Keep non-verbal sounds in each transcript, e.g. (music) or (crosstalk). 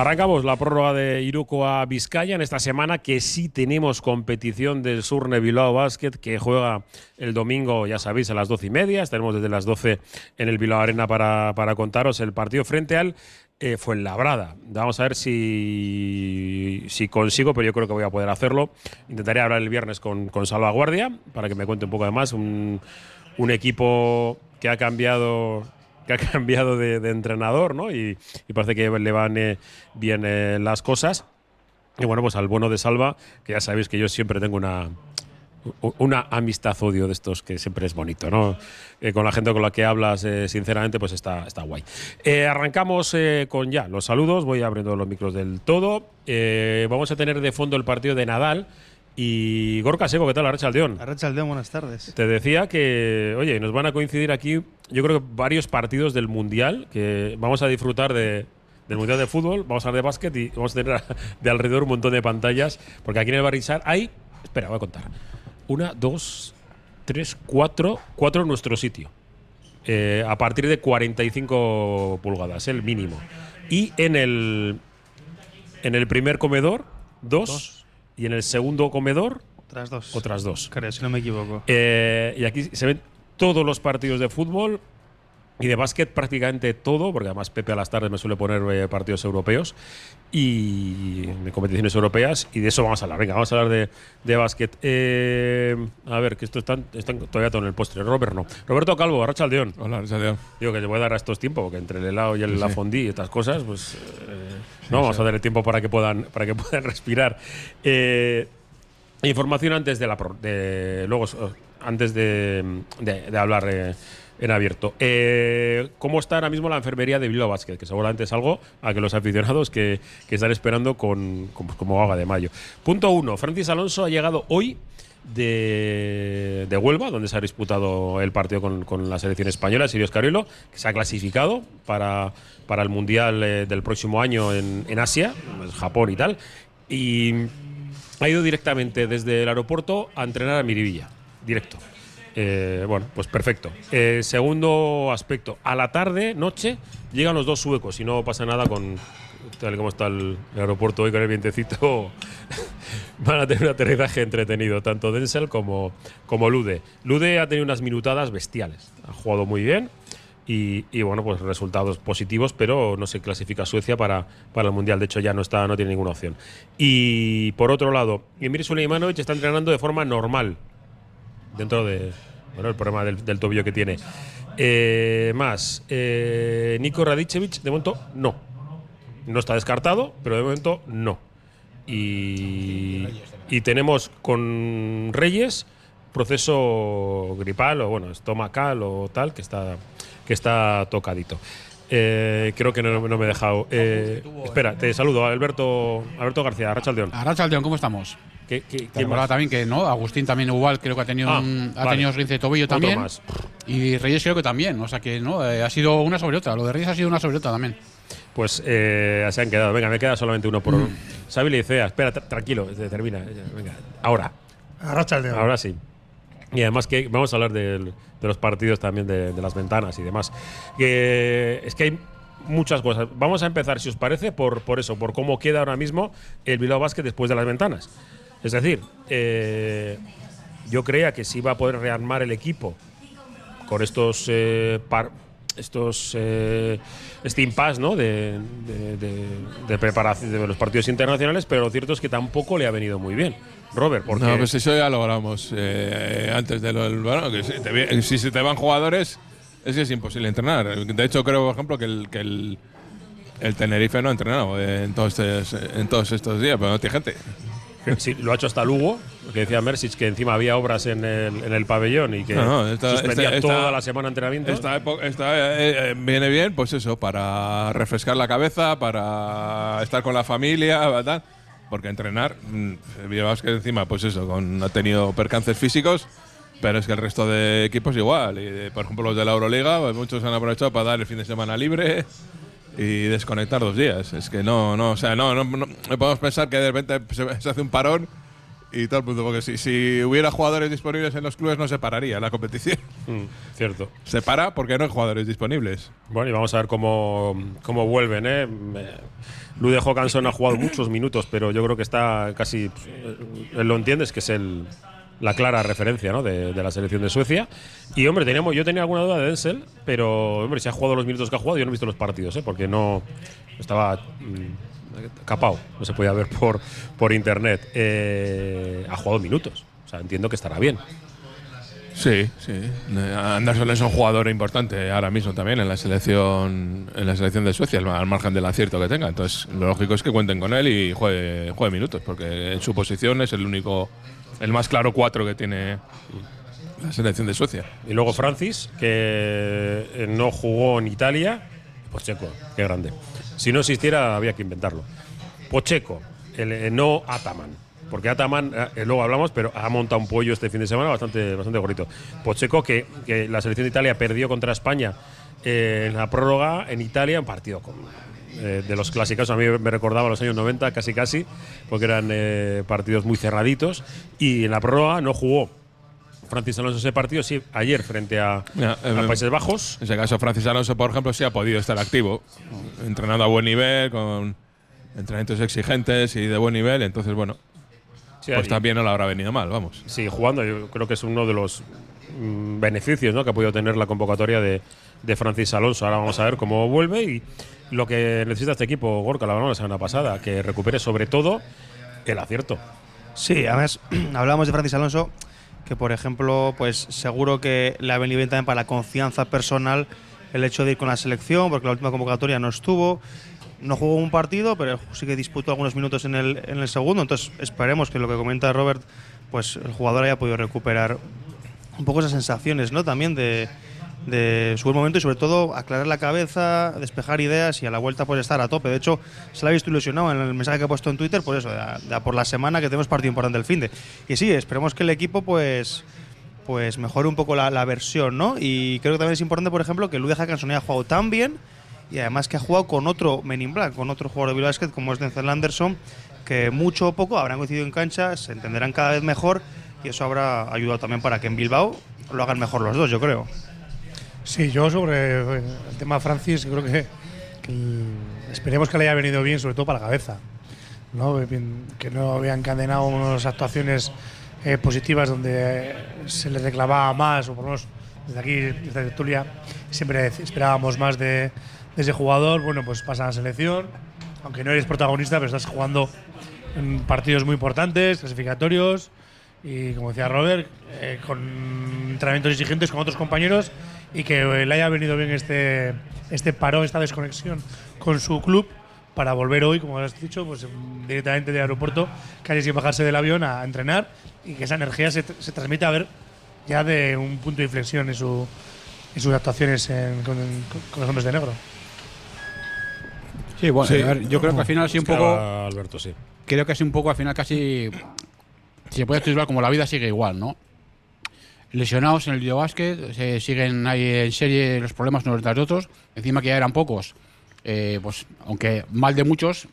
Arrancamos la prórroga de Iruko a Vizcaya en esta semana que sí tenemos competición del Surne Bilbao Basket que juega el domingo, ya sabéis, a las doce y media. Estaremos desde las 12 en el Bilbao Arena para, para contaros el partido frente al eh, Fuenlabrada. Vamos a ver si, si consigo, pero yo creo que voy a poder hacerlo. Intentaré hablar el viernes con, con Salvaguardia para que me cuente un poco de más. Un, un equipo que ha cambiado que ha (laughs) cambiado de, entrenador, ¿no? Y, parece que le van eh, bien eh, las cosas. Y bueno, pues al bueno de Salva, que ya sabéis que yo siempre tengo una, una amistad odio de estos que siempre es bonito, ¿no? Eh, con la gente con la que hablas, sinceramente, pues está, está guay. Arrancamos con ya los saludos, voy abriendo los micros del todo. vamos a tener de fondo el partido de Nadal. Y Gorka Seco, ¿qué tal? Arrachaldeón. Arrachaldeón, buenas tardes. Te decía que, oye, nos van a coincidir aquí, yo creo que varios partidos del Mundial, que vamos a disfrutar de, del Mundial de Fútbol, vamos a hablar de básquet y vamos a tener (laughs) de alrededor un montón de pantallas, porque aquí en el Barrizar hay, espera, voy a contar, una, dos, tres, cuatro, cuatro en nuestro sitio. Eh, a partir de 45 pulgadas, el mínimo. Y en el, en el primer comedor, dos. dos y en el segundo comedor otras dos. Otras dos. Creo, si no me equivoco. Eh, y aquí se ven todos los partidos de fútbol y de básquet prácticamente todo, porque además Pepe a las tardes me suele poner eh, partidos europeos y competiciones europeas, y de eso vamos a hablar. Venga, vamos a hablar de, de básquet. Eh, a ver, que esto están, están todavía todo en el postre. Robert no. Roberto Calvo, Arracha Aldeón. Hola, Arracha Aldeón. Digo que te voy a dar a estos tiempos, porque entre el helado y el, sí, la fondí y estas cosas, pues eh, no vamos a dar el tiempo para que puedan, para que (laughs) puedan respirar. Eh, información antes de la. De, luego, antes de, de, de hablar en abierto. Eh, ¿Cómo está ahora mismo la enfermería de Bilbao Basket? Que seguramente es algo a que los aficionados que, están esperando con, con, como haga de mayo. Punto uno. Francis Alonso ha llegado hoy de, Huelva, donde se ha disputado el partido con, la selección española, Sirio Escariolo, que se ha clasificado para, el Mundial eh, del próximo año en, en Asia, Japón y tal. Y ha ido directamente desde el aeropuerto a entrenar a Miribilla, directo. Eh, bueno, pues perfecto. Eh, segundo aspecto, a la tarde, noche, llegan los dos suecos y no pasa nada con tal como está el, aeropuerto hoy con el vientecito. (laughs) van a tener un aterrizaje entretenido, tanto Denzel como, como Lude. Lude ha tenido unas minutadas bestiales, ha jugado muy bien. Y, y, bueno, pues resultados positivos, pero no se clasifica Suecia para, para el Mundial. De hecho, ya no está, no tiene ninguna opción. Y por otro lado, Emir Suleimanovic está entrenando de forma normal dentro de bueno, el problema del, tobillo que tiene. Eh, más, eh, Nico Radicevic, de momento no. No está descartado, pero de momento no. Y, y tenemos con Reyes proceso gripal o bueno, estomacal o tal que está, que está tocadito. Eh, creo que no, no, me he dejado. Eh, espera, te saludo, Alberto, Alberto García, Arrachaldeón. Arrachaldeón, ¿cómo estamos? ¿Qué, qué, también que no, Agustín también igual, creo que ha tenido Ah, un, ha vale. tenido rince de tobillo también. más. Y Reyes creo que también, o sea que no, eh, ha sido una sobre otra. Lo de Reyes ha sido una sobre otra también. Pues eh, se han quedado. Venga, me queda solamente uno por uno. Xavi le dice, "Ah, espera, tra- tranquilo, eh, termina. Venga, ahora. Arrachaldeón. Ahora sí. Y además que vamos a hablar de, los partidos también de, las ventanas y demás. Que es que hay muchas cosas. Vamos a empezar, si os parece, por, por eso, por cómo queda ahora mismo el Bilbao Basket después de las ventanas. Es decir, eh, yo creía que si iba a poder rearmar el equipo con estos eh, estos eh, este impasse ¿no? de, de, de- de los partidos internacionales, pero lo cierto es que tampoco le ha venido muy bien. Robert, porque No, pues eso ya lo hablamos eh, antes de lo del. Bueno, que si, te si se te van jugadores, es que es imposible entrenar. De hecho, creo, por ejemplo, que el, que el, el Tenerife no ha entrenado en todos, estos, en todos estos días, pero no tiene gente. Sí, lo ha hecho hasta Lugo, que decía Mersic que encima había obras en el, en el pabellón y que No, no, esta- suspendía esta- toda esta- la semana entrenamiento. Esta época esta, eh, eh, viene bien, pues eso, para refrescar la cabeza, para estar con la familia, tal. Porque entrenar, mm, llevas que encima, pues eso, con, ha tenido percances físicos, pero es que el resto de equipos igual. De- por ejemplo, los de la Euroliga, pues muchos han aprovechado para dar el fin de semana libre y desconectar dos días. Es que no, no, o sea, no, no, no- podemos pensar que de repente se hace un parón y todo el mundo. Porque si, si hubiera jugadores disponibles en los clubes no se pararía la competición. Mm, cierto. Se para porque no hay jugadores disponibles. Bueno, y vamos a ver cómo, cómo vuelven. ¿eh? Lude Johansson ha jugado muchos minutos, pero yo creo que está casi. Él lo entiendes, que es el, la clara referencia ¿no? de, de la selección de Suecia. Y hombre, teníamos, yo tenía alguna duda de Denzel, pero hombre, si ha jugado los minutos que ha jugado, yo no he visto los partidos, ¿eh? porque no. Estaba. mm, capao, no se podía ver por, por internet. Eh, ha jugado minutos. O sea, entiendo que estará bien. Sí, sí. Anderson es un jugador importante ahora mismo también en la selección en la selección de Suecia, al margen del acierto que tenga. Entonces, lo lógico es que cuenten con él y juegue, juegue minutos, porque en su posición es el único, el más claro cuatro que tiene la selección de Suecia. Y luego Francis, que no jugó en Italia. Pocheco, qué grande. Si no existiera, había que inventarlo. Pocheco, el, eh, no Ataman. Porque Ataman, eh, luego hablamos, pero ha montado un pollo este fin de semana bastante, bastante gordito. Pocheco, que, la selección de Italia perdió contra España eh, en la prórroga en Italia, un partido con, eh, de los clásicos. A mí me recordaba los años 90, casi casi, porque eran eh, partidos muy cerraditos. Y en la prórroga no jugó Francis Alonso ese partido, sí, ayer frente a, eh, a Países Bajos. En ese caso, Francis Alonso, por ejemplo, sí ha podido estar activo, entrenando a buen nivel, con entrenamientos exigentes y de buen nivel. Entonces, bueno, Sí, pues también no le habrá venido mal, vamos. Sí, jugando, yo creo que es uno de los mm, beneficios ¿no? que ha podido tener la convocatoria de, de Francis Alonso. Ahora vamos a ver cómo vuelve y lo que necesita este equipo, Gorka, la la semana pasada, que recupere sobre todo el acierto. Sí, además (clears throat) hablamos de Francis Alonso, que por ejemplo, pues seguro que le ha venido bien también para la confianza personal el hecho de ir con la selección, porque la última convocatoria no estuvo. No jugó un partido, pero sí que disputó algunos minutos en el, en el segundo. Entonces esperemos que lo que comenta Robert, pues el jugador haya podido recuperar un poco esas sensaciones, ¿no? También de, de su buen momento y sobre todo aclarar la cabeza, despejar ideas y a la vuelta pues estar a tope. De hecho, se le ha visto ilusionado en el mensaje que ha puesto en Twitter, por eso, de por la semana que tenemos partido importante el fin de. Y sí, esperemos que el equipo pues pues mejore un poco la, la versión, ¿no? Y creo que también es importante, por ejemplo, que Lude Hackanson haya jugado tan bien y además que ha jugado con otro Men in Black, con otro jugador de Bilbao Basket como es Denzel Anderson, que mucho o poco habrán coincidido en cancha, se entenderán cada vez mejor y eso habrá ayudado también para que en Bilbao lo hagan mejor los dos, yo creo. Sí, yo sobre el tema Francis, creo que, esperemos que le haya venido bien, sobre todo para la cabeza. ¿no? Que no había encadenado unas actuaciones eh, positivas donde se le reclamaba más, o por lo menos desde aquí, desde Tertulia, siempre esperábamos más de, de ese jugador. Bueno, pues pasa a la selección, aunque no eres protagonista, pero estás jugando en partidos muy importantes, clasificatorios, y como decía Robert, eh, con entrenamientos exigentes con otros compañeros y que le haya venido bien este, este parón, esta desconexión con su club para volver hoy, como has dicho, pues directamente del aeropuerto, casi sin bajarse del avión a entrenar y que esa energía se, se transmita a ver ya de un punto de inflexión en, su, en sus actuaciones en- con, con los hombres de negro. Sí, bueno, Sí. a ver, yo creo que al final sido un poco. Alberto, sí. Creo que sido un poco al final casi. Si se puede titular como la vida sigue igual, ¿no? Lesionados en el videobásquet, se siguen ahí en serie los problemas unos tras otros. Encima que ya eran pocos, eh, pues aunque mal de muchos,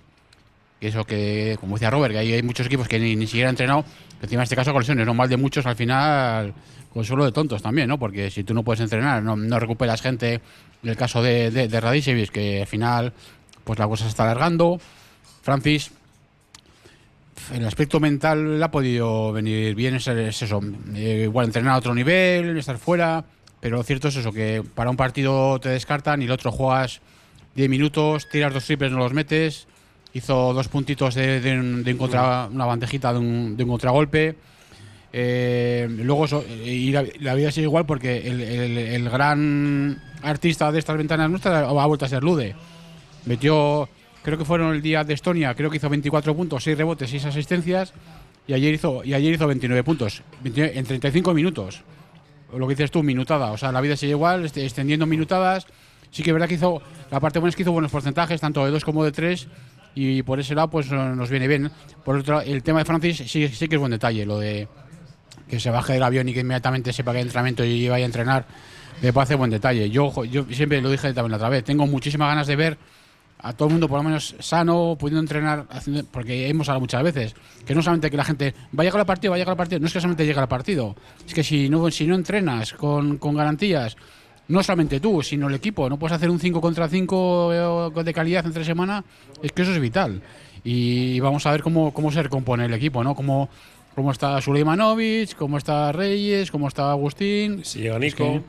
que eso que, como decía Robert, que ahí hay muchos equipos que ni, ni siquiera han entrenado, encima en este caso con lesiones, no mal de muchos, al final consuelo de tontos también, ¿no? Porque si tú no puedes entrenar, no, no recuperas gente, en el caso de, de, de que al final pues la cosa se está alargando, Francis, el aspecto mental le ha podido venir bien, es, es eso, eh, igual entrenar a otro nivel, estar fuera, pero lo cierto es eso, que para un partido te descartan y el otro juegas 10 minutos, tiras dos triples, no los metes, hizo dos puntitos de, de una bandejita de un, contragolpe. Eh, luego eso, eh, y la, la vida sigue igual porque el gran artista de estas ventanas nuestras ha vuelto a ser Lude. Metió, creo que fueron el día de Estonia, creo que hizo 24 puntos, 6 rebotes, 6 asistencias. Y ayer hizo, y ayer hizo 29 puntos 29 en 35 minutos. Lo que dices tú, minutada. O sea, la vida sigue igual, este- extendiendo minutadas. Sí que es verdad que hizo, la parte buena es que hizo buenos porcentajes, tanto de 2 como de 3. Y por ese lado, pues nos viene bien. Por otro el tema de Francis sí, sí que es buen detalle, lo de que se baje del avión y que inmediatamente sepa que hay entrenamiento y vaya a entrenar, me parece buen detalle. Yo, yo siempre lo dije también la otra vez, tengo muchísimas ganas de ver a todo el mundo por lo menos sano, pudiendo entrenar, haciendo- porque hemos hablado muchas veces, que no solamente que la gente va a llegar al partido, va a llegar al partido, no es que solamente llegue al partido, es que si no, si no entrenas con, con garantías, no solamente tú, sino el equipo, no puedes hacer un 5 contra 5 de calidad entre semana, es que eso es vital. Y vamos a ver cómo, cómo se recompone el equipo, ¿no? Cómo, cómo está Suleimanovic, cómo está Reyes, cómo está Agustín. Si llega Es Nico. que-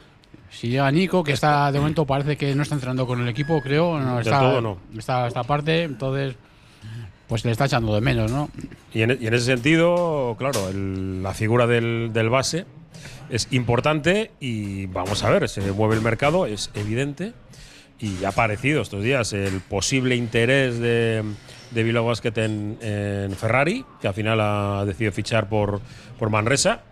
si llega Nico, que está de momento parece que no está entrenando con el equipo, creo. No, está, todo no. Está esta parte, entonces pues le está echando de menos, ¿no? Y en, y en ese sentido, claro, el- la figura del, del base es importante y vamos a ver, se mueve el mercado, es evidente. Y ha aparecido estos días el posible interés de, de Bilbao Basket en, en Ferrari, que al final ha decidido fichar por, por Manresa.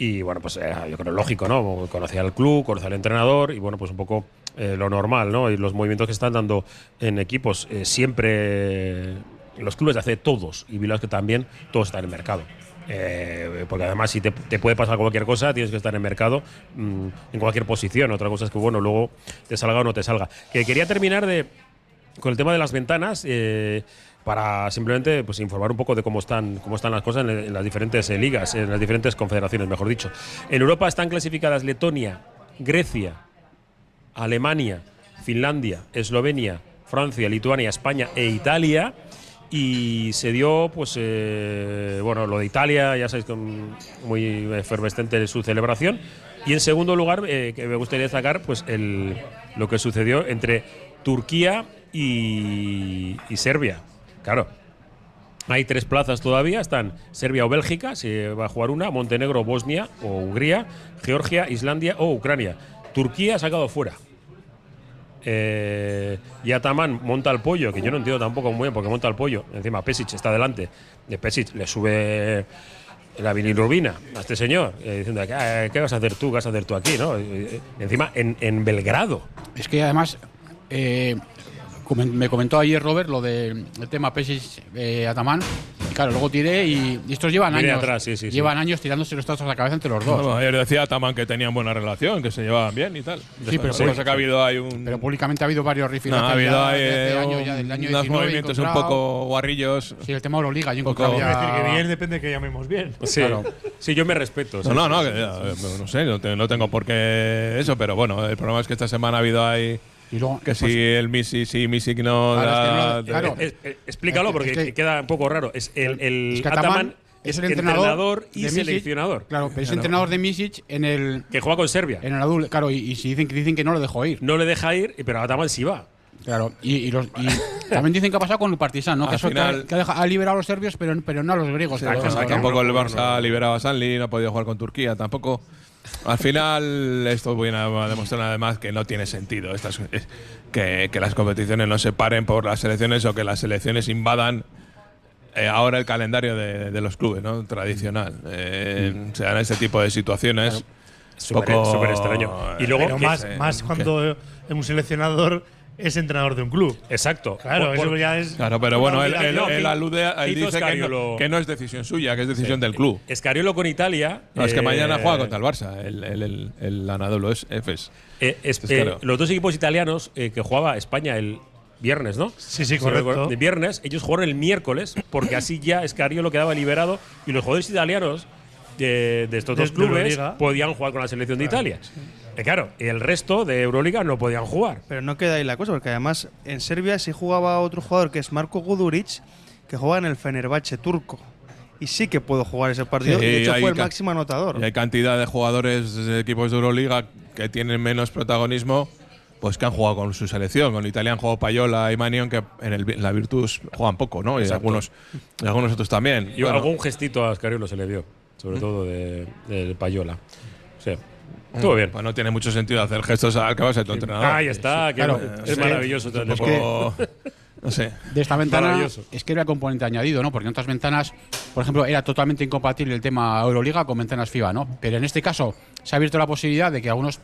Y bueno, pues eh, yo creo lógico, ¿no? Conocía al club, conocía al entrenador y bueno, pues un poco eh, lo normal, ¿no? Y los movimientos que están dando en equipos eh, siempre los clubes hace todos y Bilbao que también todos están en el mercado. Eh, porque además si te, te puede pasar cualquier cosa tienes que estar en el mercado mm, en cualquier posición otra cosa es que bueno luego te salga o no te salga que quería terminar de con el tema de las ventanas eh, para simplemente pues informar un poco de cómo están cómo están las cosas en, las diferentes eh, ligas en las diferentes confederaciones mejor dicho en Europa están clasificadas Letonia Grecia Alemania, Finlandia, Eslovenia, Francia, Lituania, España e Italia. Y se dio, pues, eh, bueno, lo de Italia, ya sabéis, con muy efervescente su celebración. Y en segundo lugar, eh, que me gustaría destacar, pues, el, lo que sucedió entre Turquía y Serbia. Claro, hay tres plazas todavía, están Serbia o Bélgica, se va a jugar una, Montenegro, Bosnia o Hungría, Georgia, Islandia o Ucrania. Turquía ha sacado fuera. Eh, y Ataman monta el pollo, que yo no entiendo tampoco muy bien porque monta el pollo. Encima Pesic está delante. De Pesic le sube la bilirrubina a este señor, eh, diciendo, ¿qué, vas a hacer tú? ¿Qué vas a hacer tú aquí? ¿no? Encima en, Belgrado. Es que además eh, me comentó ayer Robert lo del tema Pesic eh, Ataman. Y claro, luego tiré y, y estos llevan Viene años. atrás, sí, sí, sí. llevan años tirándose los tazos a la cabeza entre los dos. Bueno, ayer decía Taman que tenían buena relación, que se llevaban bien y tal. Sí, pero- pasa es que ha habido hay un. Pero públicamente ha habido varios no, rifirrafes ha habido ya ahí, desde eh, años ya, del año unos 19 movimientos un poco guarrillos. Sí, el tema Euroliga, yo poco- encontraba Quiero ya- decir que bien depende que llamemos bien. Sí, sí yo me respeto. sí, No, no, sí, no, sí, que, sí, eh, no sé, no, te- no tengo por qué eso, pero bueno, el problema es que esta semana ha habido ahí y luego, que pues, si el Misi, sí, Misic no. Claro, es que da- no- claro. Explícalo porque es que- queda un poco raro. Es el, el es que Ataman es el entrenador, y Misic. seleccionador. Claro, pero es entrenador de Misic en el, Que juega con Serbia. en el adul- Claro, y, y si dicen, que dicen que no lo dejó ir. No le deja ir, pero Ataman sí va. Claro, y, y los- y también dicen que ha pasado con el Partizan, ¿no? Al Que, eso- que ha- final- que ha, deja- ha liberado a los serbios, pero, pero no a los griegos. Claro, tampoco el Barça ha liberado a Sanli, no ha podido jugar con Turquía tampoco. Al final, esto viene a demostrar además que no tiene sentido estas, es- que, que las competiciones no se paren por las selecciones o que las selecciones invadan eh, ahora el calendario de, de los clubes, ¿no? Tradicional. Eh, Se dan ese tipo de situaciones. Súper poco- súper extraño. Y luego, Pero que- más, eh, más cuando un seleccionador es entrenador de un club. exacto. Claro, Por- eso por- ya es. Claro, pero bueno, él, él- él ¿qué- alude, a- él dice que no, Scariolo? que no es decisión suya, que es decisión del club. Escariolo con Italia. No, es que eh, mañana juega contra el Barça, el, el, el, el Anadolu es Efes. eh, es- Es eh, los dos equipos italianos eh, que jugaba España el viernes, ¿no? Sí, sí, correcto. El viernes, ellos jugaron el miércoles, porque así ya Escariolo quedaba liberado y los jugadores italianos de, de estos De- dos de clubes podían jugar con la selección de Italia. Eh, claro, el resto de Euroliga no podían jugar. Pero no queda ahí la cosa, porque además en Serbia sí jugaba otro jugador que es Marco Guduric, que juega en el Fenerbahce turco. Y sí que puedo jugar ese partido. Sí, y de hecho fue el máximo anotador. Y hay cantidad de jugadores de equipos de Euroliga que tienen menos protagonismo, pues que han jugado con su selección. Con Italia han jugado Payola y Manion, que en, el, en la Virtus juegan poco, ¿no? Y algunos, y algunos otros también. Y Bueno, algún gestito a Escariolo se le vio, sobre todo de, de Payola. Sí. Estuvo bien. pues no tiene mucho sentido hacer gestos al que va a ser tu entrenador. Ahí está, que Claro, es es maravilloso. Poco- (laughs) no sé. de esta ventana es que era componente añadido, ¿no? Porque en otras ventanas, por ejemplo, era totalmente incompatible el tema Euroliga con ventanas FIBA, ¿no? Pero en este caso se ha abierto la posibilidad de que algunos,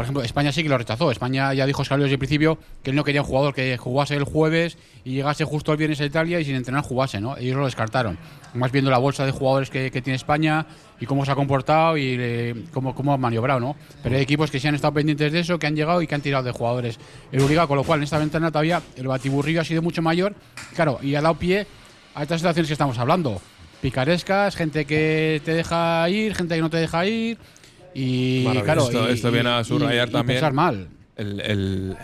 por ejemplo, España sí que lo rechazó. España ya dijo Scaloni desde el principio que él no quería un jugador que jugase el jueves y llegase justo el viernes a Italia y sin entrenar jugase, ¿no? Ellos lo descartaron. Más viendo la bolsa de jugadores que, que tiene España y cómo se ha comportado y eh, cómo, cómo ha maniobrado, ¿no? Pero hay equipos que sí han estado pendientes de eso, que han llegado y que han tirado de jugadores Euroliga, con lo cual en esta ventana todavía el batiburrillo ha sido mucho mayor, claro, y ha dado pie a estas situaciones que estamos hablando. Picarescas, gente que te deja ir, gente que no te deja ir. Y claro, Esto- y- esto viene a subrayar y- y también. pensar mal. el, el,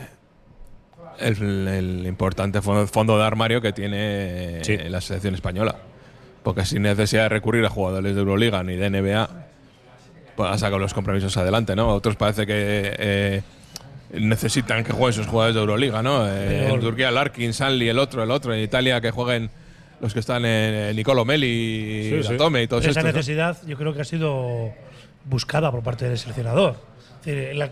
el- el importante fondo, de armario que tiene Sí. la selección española. Porque sin necesidad de recurrir a jugadores de Euroliga ni de NBA, pues ha sacado los compromisos adelante, ¿no? Otros parece que eh, necesitan que jueguen sus jugadores de Euroliga, ¿no? Eh, en Turquía, Larkin, Sanli, el otro, el otro. En Italia, que jueguen los que están en eh, Nicolo Meli, Sí, sí. Y todos Esa estos. ¿no? necesidad yo creo que ha sido buscada por parte del seleccionador. Es decir, él ha,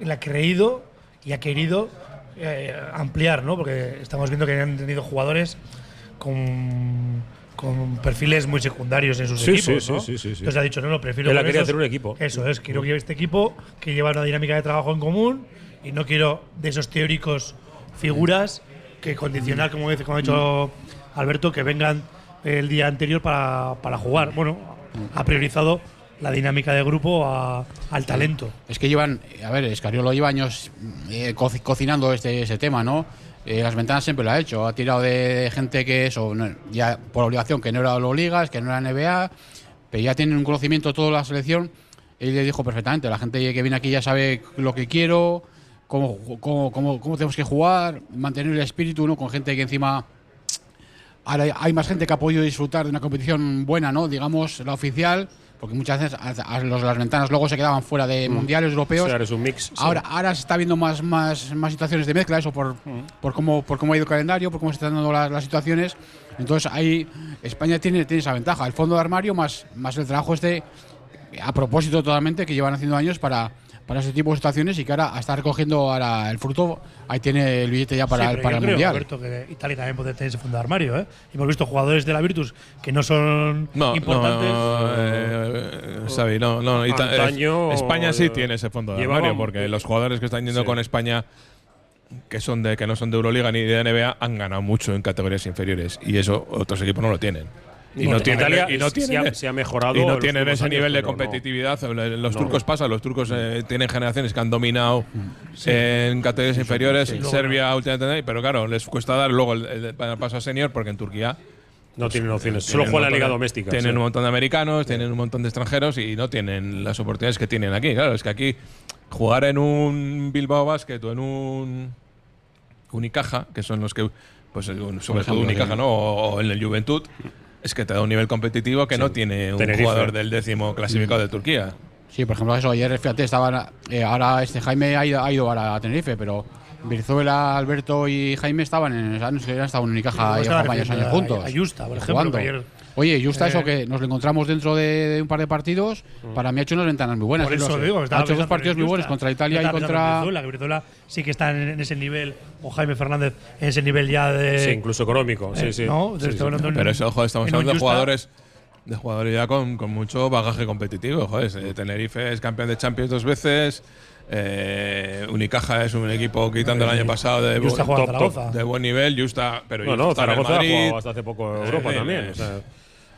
él ha creído y ha querido eh, ampliar, ¿no? Porque estamos viendo que han tenido jugadores con, con perfiles muy secundarios en sus Sí, equipos. sí, ¿no? sí. Entonces ha dicho, no, no, prefiero. Él esos- hacer un equipo. Eso es, quiero que este equipo que lleva una dinámica de trabajo en común y no quiero de esos teóricos figuras que condicionar, como, dice, como ha dicho Alberto, que vengan el día anterior para, para jugar. Bueno, ha priorizado la dinámica de grupo a- al talento. Es que llevan, a ver, Escariolo lleva años eh, co- cocinando este, ese tema, ¿no? Eh, las ventanas siempre lo ha hecho. Ha tirado de gente que eso, no- ya por obligación, que no era los ligas, que no era NBA, pero ya tienen un conocimiento de toda la selección. Él le dijo perfectamente, la gente que viene aquí ya sabe lo que quiero, cómo, cómo, cómo, cómo tenemos que jugar, mantener el espíritu, ¿no? Con gente que encima Ahora hay más gente que ha podido disfrutar de una competición buena, ¿no? Digamos, la oficial, porque muchas veces a- a los las ventanas luego se quedaban fuera de mundiales O europeos. sea, eres un mix. sí. Ahora, ahora se está viendo más, más, más situaciones de mezcla, eso por, por, cómo, por cómo ha ido el calendario, por cómo se están dando las, las situaciones. Entonces, ahí España tiene, tiene esa ventaja, el fondo de armario más, más el trabajo este, a propósito totalmente, que llevan haciendo años para, para ese tipo de situaciones y que ahora a estar recogiendo ahora el fruto, ahí tiene el billete ya para, Sí, el- pero para yo el creo, Mundial. Alberto, que Italia también puede tener ese fondo de armario. ¿eh? Hemos visto jugadores de la Virtus que no son No, importantes. no, eh, Xavi, no, no, Ita- Antaño, es- España sí eh, tiene ese fondo de armario porque los jugadores que están yendo Sí. con España que son de que no son de Euroliga ni de NBA han ganado mucho en categorías inferiores y eso otros equipos no lo tienen. Y no, tienen, Italia y no sí tienen, ha- se ha mejorado y no tienen ese nivel de no. competitividad. Los No. turcos pasan, los turcos eh, tienen generaciones que han dominado en categorías inferiores, en Serbia últimamente, pero claro, les cuesta dar luego el, el paso a senior porque en Turquía No tienen opciones. Solo tienen juega un la liga doméstica. Tienen sí. un montón de americanos, tienen un montón de extranjeros y no tienen las oportunidades que tienen aquí. Claro, es que aquí jugar en un Bilbao Basket o en un Unicaja, que son los que, pues sobre todo Unicaja, sí. ¿no? O, o en el Juventud, es que te da un nivel competitivo que no tiene un Tenerife. jugador del décimo clasificado de Turquía. Sí, por ejemplo, eso, ayer, fíjate, estaban. eh, ahora este Jaime ha ido, ha ido ahora a Tenerife, pero Brizuela, Alberto y Jaime estaban en. Han estado en Unicaja Sí, varios años juntos. a Justa, por ejemplo, que ayer- Oye, Justa, eh, eso que nos lo encontramos dentro de, de un par de partidos, para mí ha hecho unas ventanas muy buenas. Por ¿eh? eso digo. ha hecho dos partidos muy buenos contra Italia y contra. Brizuela, que sí que está en, en ese nivel, o Jaime Fernández en ese nivel ya de. Sí, incluso económico. Sí, eh, sí. ¿no? Sí, Estoy sí. hablando en- Pero eso, ojo, estamos hablando de Justa- jugadores de jugadores ya con, con mucho bagaje competitivo. Joder, eh, Tenerife es campeón de Champions dos veces. eh, Unicaja es un equipo quitando el año pasado de, bu- top, top, de buen nivel. Justa, pero No, no, Justa en el Zaragoza ha Madrid. jugado hasta hace poco Europa Eh, también. eh, o sea.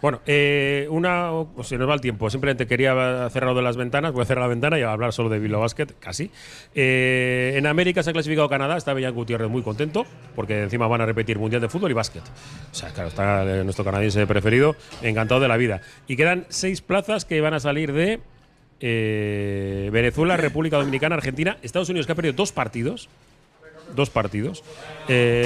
Bueno, eh, una, se nos va el tiempo. Simplemente quería cerrar de las ventanas. Voy a cerrar la ventana y a hablar solo de Bilbao Basket, casi. Eh, en América se ha clasificado Canadá. Está Bellán Gutiérrez muy contento porque encima van a repetir Mundial de Fútbol y Básquet. O sea, claro, está nuestro canadiense preferido, encantado de la vida. Y quedan seis plazas que van a salir de eh, Venezuela, República Dominicana, Argentina, Estados Unidos, que ha perdido dos partidos dos partidos.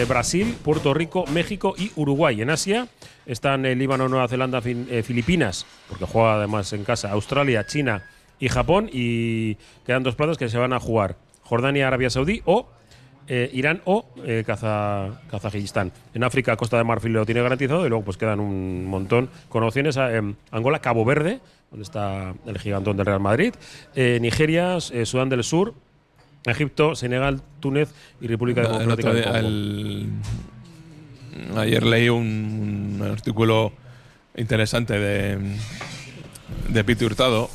Brasil, Puerto Rico, México y Uruguay. En Asia están el Líbano, Nueva Zelanda, Fin- eh, Filipinas, porque juega además en casa, Australia, China y Japón. Y quedan dos plazas que se van a jugar: Jordania, Arabia Saudí o eh, Irán o eh, Kaza- Kazajistán. En África, Costa de Marfil lo tiene garantizado y luego pues quedan un montón con opciones a em, Angola, Cabo Verde, donde está el gigantón del Real Madrid, Nigeria, Sudán del Sur, Egipto, Senegal, Túnez y República Democrática del Congo. el- ayer leí un, un artículo interesante de, de Piti Hurtado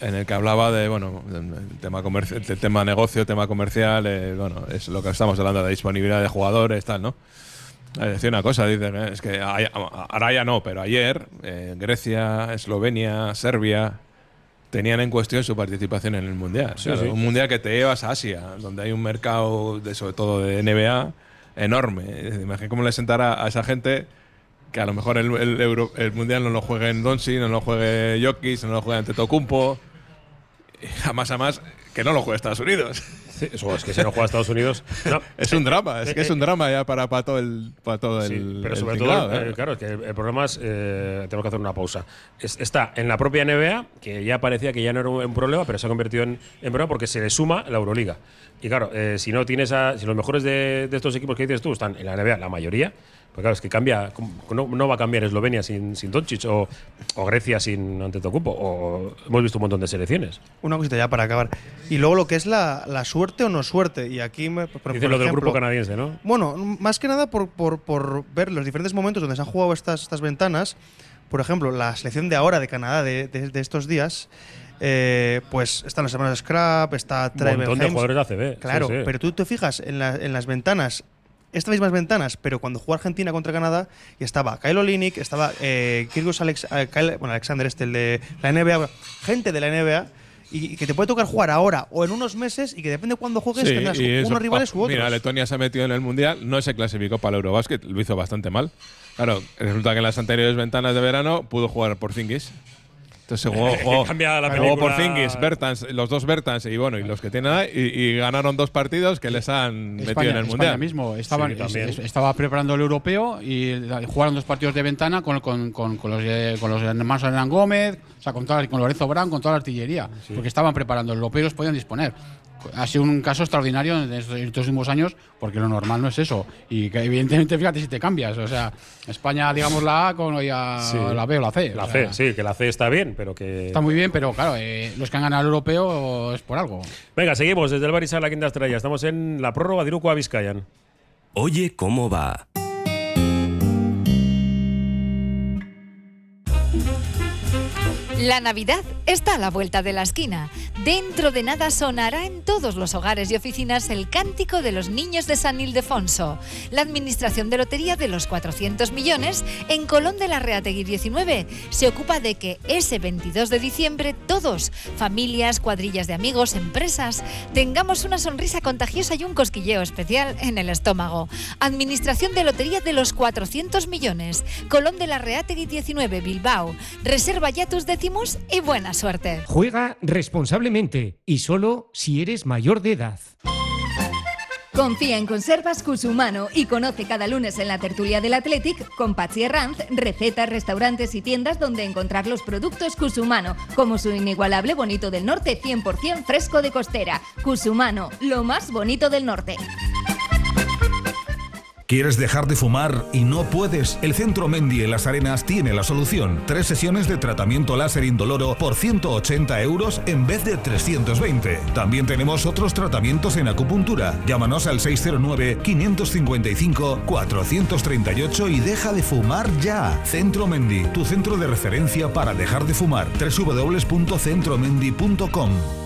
en el que hablaba de, bueno, del tema, comerci- del tema negocio, tema comercial, eh, bueno, es lo que estamos hablando de disponibilidad de jugadores, tal, ¿no? Eh, Decía una cosa, dice, eh, es que ahora ya no, pero ayer eh, Grecia, Eslovenia, Serbia tenían en cuestión su participación en el Mundial. Claro, sí. Un Mundial que te llevas a Asia, donde hay un mercado, de, sobre todo de NBA, enorme. Imagínate cómo le sentará a esa gente que a lo mejor el, Euro- el Mundial no lo juegue en Donsi, no lo juegue Jokic, no lo juegue ante Tocumpo. Jamás, jamás, que no lo juegue Estados Unidos. Sí, eso es que si no juega Estados Unidos. (laughs) No, Es un drama, es que es un drama ya para, para todo el, para todo el, Sí, pero el sobre tinglado, todo, ¿eh? eh, claro, es que el, problema es, eh, tenemos que hacer una pausa. Es- está en la propia NBA, que ya parecía que ya no era un, un problema, pero se ha convertido en, en problema porque se le suma la Euroliga. Y claro, eh, si no tienes a, si los mejores de, de estos equipos que dices tú están en la NBA, la mayoría, pues claro, es que cambia, no, no va a cambiar Eslovenia sin, sin Doncic o, o Grecia sin Antetokounmpo, o hemos visto un montón de selecciones. Una cosita ya para acabar. Y luego lo que es la, la suerte o no suerte. Y aquí, me, por, Dice por lo del ejemplo- grupo canadiense, ¿no? Bueno, más que nada por, por- por ver los diferentes momentos donde se han jugado estas, estas ventanas. Por ejemplo, la selección de ahora de Canadá de, de- de estos días, eh, pues están los hermanos Scrap, está Un Trevor montón de jugadores de ACB. Claro, sí, sí. pero tú te fijas en, la- en las ventanas, estas mismas ventanas, pero cuando jugó Argentina contra Canadá, y estaba Kyle Olynyk, estaba eh, Alex, eh, Kyle- bueno, Alexander, este, el de la NBA, gente de la NBA, y, que te puede tocar jugar ahora o en unos meses, y que depende de cuándo juegues, Sí, tendrás eso- unos rivales u otros. Mira, Letonia se ha metido en el Mundial, no se clasificó para el Eurobasket, lo hizo bastante mal. Claro, resulta que en las anteriores ventanas de verano pudo jugar por Zingis. Entonces jugó, (laughs) Cambia la por. Zingis, Bertans, los dos Bertans y bueno, y los que tienen ahí, y, y ganaron dos partidos que les han metido en el España Mundial. mismo. Estaban, Sí, también. es- es- estaba preparando el europeo y jugaron dos partidos de ventana con, con, con, con los, de- con los hermanos Hernán Gómez, o sea, con, toda la- con Lorenzo Brown, con toda la artillería, porque estaban preparando el europeo y los podían disponer. Ha sido un caso extraordinario en estos, en estos últimos años, porque lo normal no es eso. Y que evidentemente, fíjate si te cambias. O sea, España, digamos la A con ya Sí. la B o la C. La o C, sí, que la C está bien, pero que. Está muy bien, pero claro, eh, los que han ganado el europeo es por algo. Venga, seguimos desde el Barisal, la quinta estrella. Estamos en la prórroga de Iruko a Vizcayan. Oye, ¿cómo va? La Navidad está a la vuelta de la esquina. Dentro de nada sonará en todos los hogares y oficinas el cántico de los niños de San Ildefonso. La Administración de Lotería de los 400 millones en Colón de la Reategui 19 se ocupa de que ese 22 de diciembre todos, familias, cuadrillas de amigos, empresas, tengamos una sonrisa contagiosa y un cosquilleo especial en el estómago. Administración de Lotería de los 400 millones. Colón de la Reategui 19 Bilbao. Reserva ya tus y buena suerte. Juega responsablemente y solo si eres mayor de edad. Confía en Conservas Cusumano y conoce cada lunes en la tertulia del Athletic con Patsy Herranz recetas, restaurantes y tiendas donde encontrar los productos Cusumano, como su inigualable bonito del norte 100% fresco de costera. Cusumano, lo más bonito del norte. ¿Quieres dejar de fumar y no puedes? El Centro Mendy en Las Arenas tiene la solución. Tres sesiones de tratamiento láser indoloro por 180 euros en vez de 320. También tenemos otros tratamientos en acupuntura. Llámanos al 609-555-438 y deja de fumar ya. Centro Mendy, tu centro de referencia para dejar de fumar. www.centromendy.com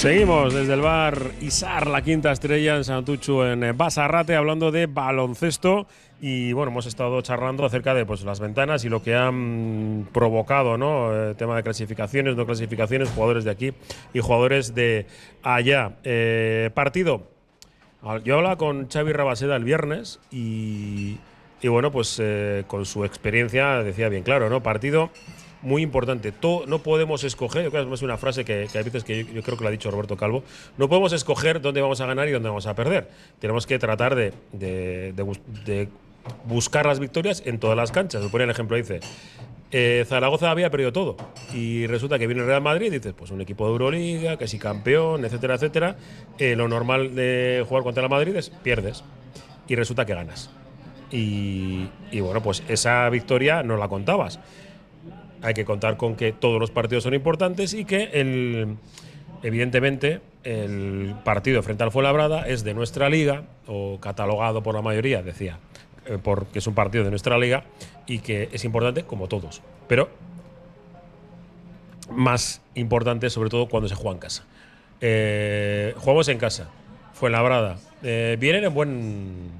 Seguimos desde el bar Isar, la quinta estrella en Santuchu, en eh, Basarrate, hablando de baloncesto. Y bueno, hemos estado charlando acerca de pues, las ventanas y lo que han provocado, ¿no? El tema de clasificaciones, no clasificaciones, jugadores de aquí y jugadores de allá. Eh, partido. Yo hablaba con Xavi Rabaseda el viernes y, y bueno, pues eh, con su experiencia decía bien claro, ¿no? Partido muy importante. No podemos escoger, creo es una frase que, que hay veces que yo, creo que lo ha dicho Roberto Calvo, no podemos escoger dónde vamos a ganar y dónde vamos a perder. Tenemos que tratar de, de- de bus- de buscar las victorias en todas las canchas. Me pone el ejemplo, dice, eh, Zaragoza había perdido todo y resulta que viene el Real Madrid y dices, pues un equipo de Euroliga, que si campeón, etcétera, etcétera. Eh, lo normal de jugar contra el Madrid es pierdes y resulta que ganas. Y bueno, pues esa victoria no la contabas hay que contar con que todos los partidos son importantes y que el, evidentemente el partido frente al Fuenlabrada es de nuestra liga o catalogado por la mayoría, decía, eh, porque es un partido de nuestra liga y que es importante como todos, pero más importante sobre todo cuando se juega en casa. Eh, jugamos en casa, Fuenlabrada, eh, vienen en buen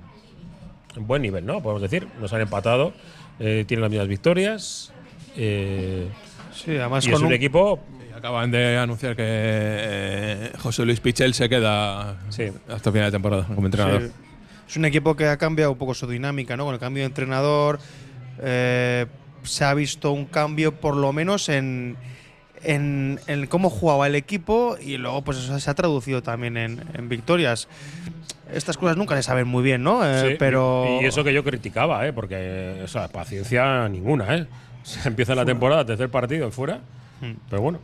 en buen nivel, ¿no? Podemos decir, nos han empatado, eh, tienen las mismas victorias. Eh, Sí, además y es con un, un- equipo Acaban de anunciar que eh, José Luis Pichel se queda hasta final de temporada como entrenador. Sí. Es un equipo que ha cambiado un poco su dinámica, ¿no? Con el cambio de entrenador eh, se ha visto un cambio, por lo menos en, en, en cómo jugaba el equipo y luego pues eso se ha traducido también en, en victorias. Estas cosas nunca se saben muy bien, ¿no? Eh, Sí, pero y, y eso que yo criticaba, ¿eh? porque o sea, paciencia ninguna, ¿eh? (laughs) Se empieza la temporada, tercer partido y fuera. Hmm. Pero bueno.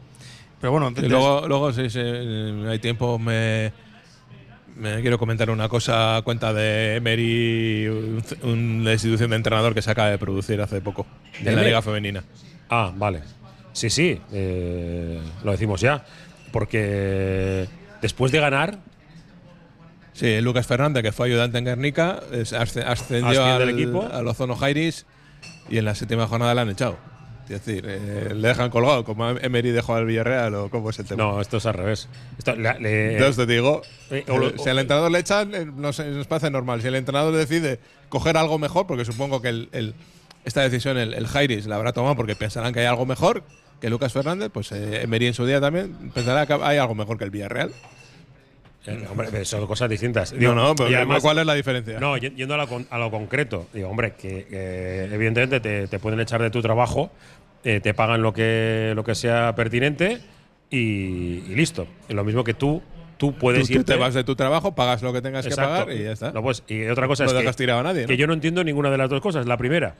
Pero bueno, Y luego, luego si si hay tiempo, me, me quiero comentar una cosa a cuenta de Emery, un- una institución de entrenador que se acaba de producir hace poco, ¿De de la? Liga Femenina. Ah, vale. Sí, sí, eh, lo decimos ya. Porque después de ganar, Sí, Lucas Fernández, que fue ayudante en Guernica, ascendió al, equipo. al Ozono Jairis y en la séptima jornada le han echado. Es decir, eh, le dejan colgado, como Emery dejó al Villarreal o cómo es el tema. no, esto es al revés. Esto, la- le- Entonces te digo, Eh, o lo- si al entrenador le echan, eh, no sé, nos parece normal. Si el entrenador decide coger algo mejor, porque supongo que el- el- esta decisión el, el Jairis la habrá tomado porque pensarán que hay algo mejor que Lucas Fernández, pues eh, Emery en su día también pensará que hay algo mejor que el Villarreal. Hombre, son cosas distintas. No, no, pero y además- ¿cuál es la diferencia? No, yendo a lo, a lo concreto, digo, hombre, que, que evidentemente te, te pueden echar de tu trabajo, eh, te pagan lo que, lo que sea pertinente y, y listo. Lo mismo que tú, tú puedes irte. te vas de tu trabajo, pagas lo que tengas Exacto. que pagar y ya está. No, pues, y otra cosa No es que, tirado a nadie, ¿no? que yo no entiendo ninguna de las dos cosas. La primera,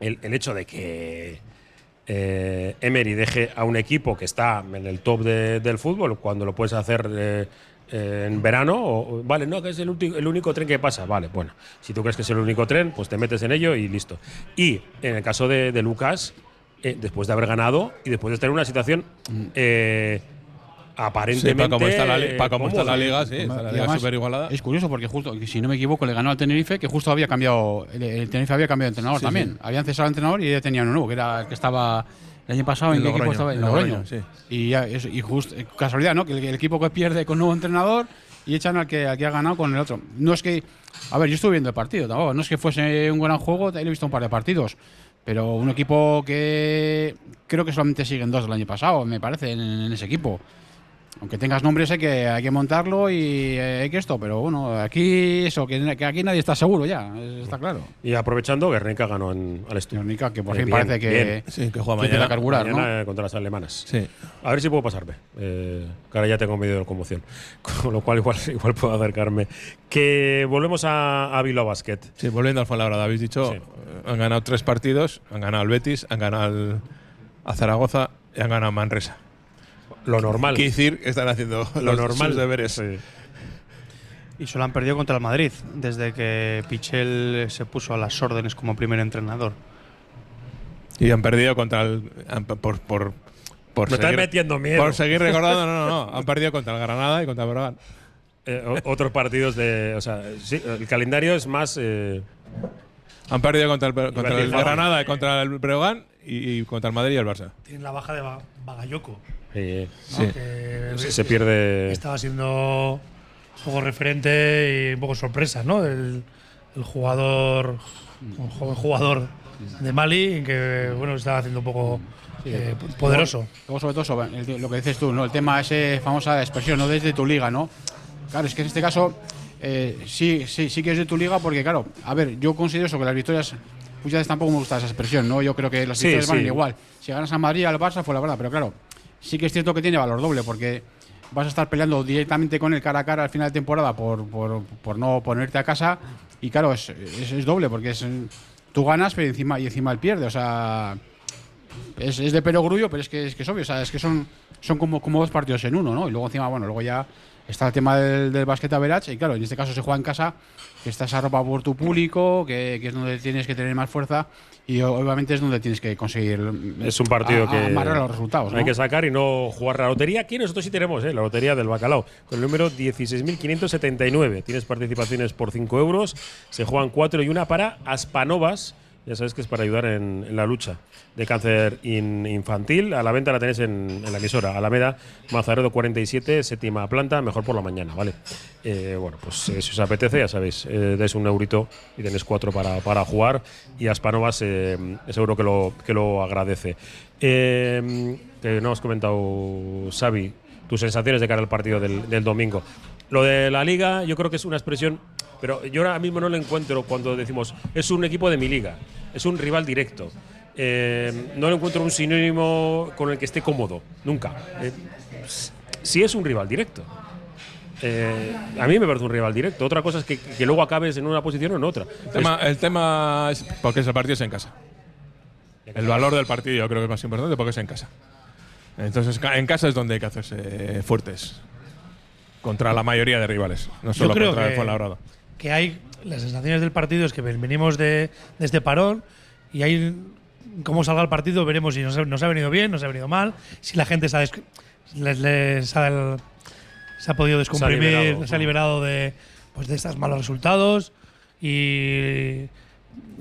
el, el hecho de que eh, Emery deje a un equipo que está en el top de- del fútbol cuando lo puedes hacer eh, en verano. O, vale, no, que es el, el único tren que pasa. Vale, bueno, si tú crees que es el único tren, pues te metes en ello y listo. Y en el caso de, de Lucas, eh, después de haber ganado y después de estar en una situación eh, Sí, aparentemente. para cómo está la, li- para cómo está la liga, sí, está la liga súper igualada. Es curioso porque justo, si no me equivoco, le ganó al Tenerife, que justo había cambiado, el, el Tenerife había cambiado de entrenador Sí, también. sí. Habían cesado al entrenador y ya tenían uno nuevo, que era el que estaba el año pasado, ¿en qué equipo estaba? En Logroño. Logroño, sí. Y, ya, y justo, casualidad, ¿no? Que el, el equipo que pierde con nuevo entrenador y echan al que, al que ha ganado con el otro. No es que, a ver, yo estuve viendo el partido, tampoco, no es que fuese un gran juego, he visto un par de partidos. Pero un equipo que creo que solamente siguen dos del año pasado, me parece, en, en ese equipo. Aunque tengas nombres hay que, hay que montarlo y eh, hay que esto, pero bueno, aquí eso, que, que aquí nadie está seguro ya, es- está claro. Y aprovechando, Guernica ganó en, al Estu. Guernica, que por Eh, fin bien, parece que. Sí, que juega mañana. a carburar, ¿no? Mañana, eh, contra las alemanas. Sí. A ver si puedo pasarme. Eh, que ahora ya tengo medio de locomoción. (laughs) Con lo cual, igual, igual puedo acercarme. Que volvemos a, a Bilbao Basket. Sí, volviendo al Fuenlabrada, habéis dicho, Sí. han ganado tres partidos, han ganado al Betis, han ganado al- a Zaragoza y han ganado a Manresa. Lo normal. Quiere decir que están haciendo Lo los, normal. sus deberes. Sí. Y solo han perdido contra el Madrid, desde que Pichel se puso a las órdenes como primer entrenador. Y han perdido contra el. han- por, por, por Me estás metiendo miedo. Por seguir recordando, no, no, no. Han perdido contra el Granada y contra el Breogán. Eh, otros partidos de. O sea, sí, el calendario es más. eh, Han perdido contra el, contra el. Granada y contra el Breogán y, y contra el Madrid y el Barça. Tienen la baja de Ba- Bagayoko. Eh, ¿no? Sí. Que se, se pierde. Estaba siendo un poco referente y un poco sorpresa, ¿no? El, el jugador, un joven jugador de Mali que, bueno, estaba haciendo un poco eh, poderoso. Luego, sobre todo, sobre lo que dices tú, ¿no? El tema, esa famosa expresión, no desde tu liga, ¿no? Claro, es que en este caso eh, sí, sí, sí que es de tu liga porque, claro, a ver, yo considero eso, que las victorias, muchas veces tampoco me gusta esa expresión, ¿no? Yo creo que las Sí, victorias van sí. igual. Si ganas a Madrid al Barça fue la verdad, pero claro, sí que es cierto que tiene valor doble porque vas a estar peleando directamente con el cara a cara al final de temporada por, por, por no ponerte a casa y claro, es, es, doble porque es, tú ganas pero encima, y encima él pierde, o sea es, es de perogrullo, pero es que es, que es obvio, o sea, es que son, son como, como dos partidos en uno, ¿no? Y luego encima, bueno, luego ya está el tema del, del básquet a verach, y claro, en este caso se juega en casa, que está esa ropa por tu público, que, que es donde tienes que tener más fuerza, y obviamente es donde tienes que conseguir Es un partido a- que amarrar los resultados, ¿no? hay que sacar y no jugar la lotería. Aquí nosotros sí tenemos, ¿eh? la lotería del bacalao, con el número 16.579. Tienes participaciones por 5 euros, se juegan 4 y una para Aspanovas. Ya sabes que es para ayudar en, la lucha de cáncer in- infantil. A la venta la tenéis en, la emisora Alameda, Mazaredo 47, séptima planta, mejor por la mañana, ¿vale? Eh, bueno, pues eh, si os apetece, ya sabéis, eh, un eurito y tenéis cuatro para, para jugar. Y Aspanovas eh, seguro que lo, que lo agradece. Eh, que no has comentado, Xavi, tus sensaciones de cara al partido del domingo. Lo de la liga, yo creo que es una expresión, pero yo ahora mismo no lo encuentro cuando decimos es un equipo de mi liga, es un rival directo. Eh, no le encuentro un sinónimo con el que esté cómodo, nunca. Eh, si es un rival directo. Eh, a mí me parece un rival directo. Otra cosa es que, que luego acabes en una posición o en otra. El tema, el tema es porque ese partido es en casa. El valor del partido yo creo que es más importante porque es en casa. Entonces en casa es donde hay que hacerse fuertes contra la mayoría de rivales, no Yo solo creo contra el que, Fuenlabrada. Que hay las sensaciones del partido es que venimos de, de este parón y hay cómo salga el partido veremos si nos ha, nos ha venido bien, nos ha venido mal, si la gente se ha, les- les ha el- se ha podido descomprimir, se ha liberado, liberado, ¿no? de pues de estos malos resultados y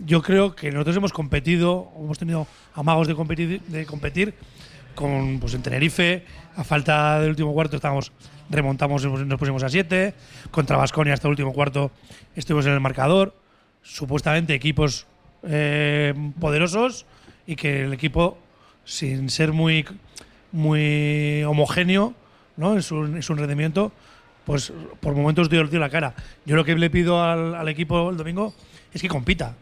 yo creo que nosotros hemos competido, hemos tenido amagos de competir, de competir con pues en Tenerife, a falta del último cuarto estábamos remontamos nos pusimos a 7, contra Vasconia hasta el último cuarto estuvimos en el marcador, supuestamente equipos eh, poderosos y que el equipo sin ser muy muy homogéneo, ¿no? En su, en su rendimiento, pues por momentos dio, dio la cara. Yo lo que le pido al, al equipo el domingo es que compita,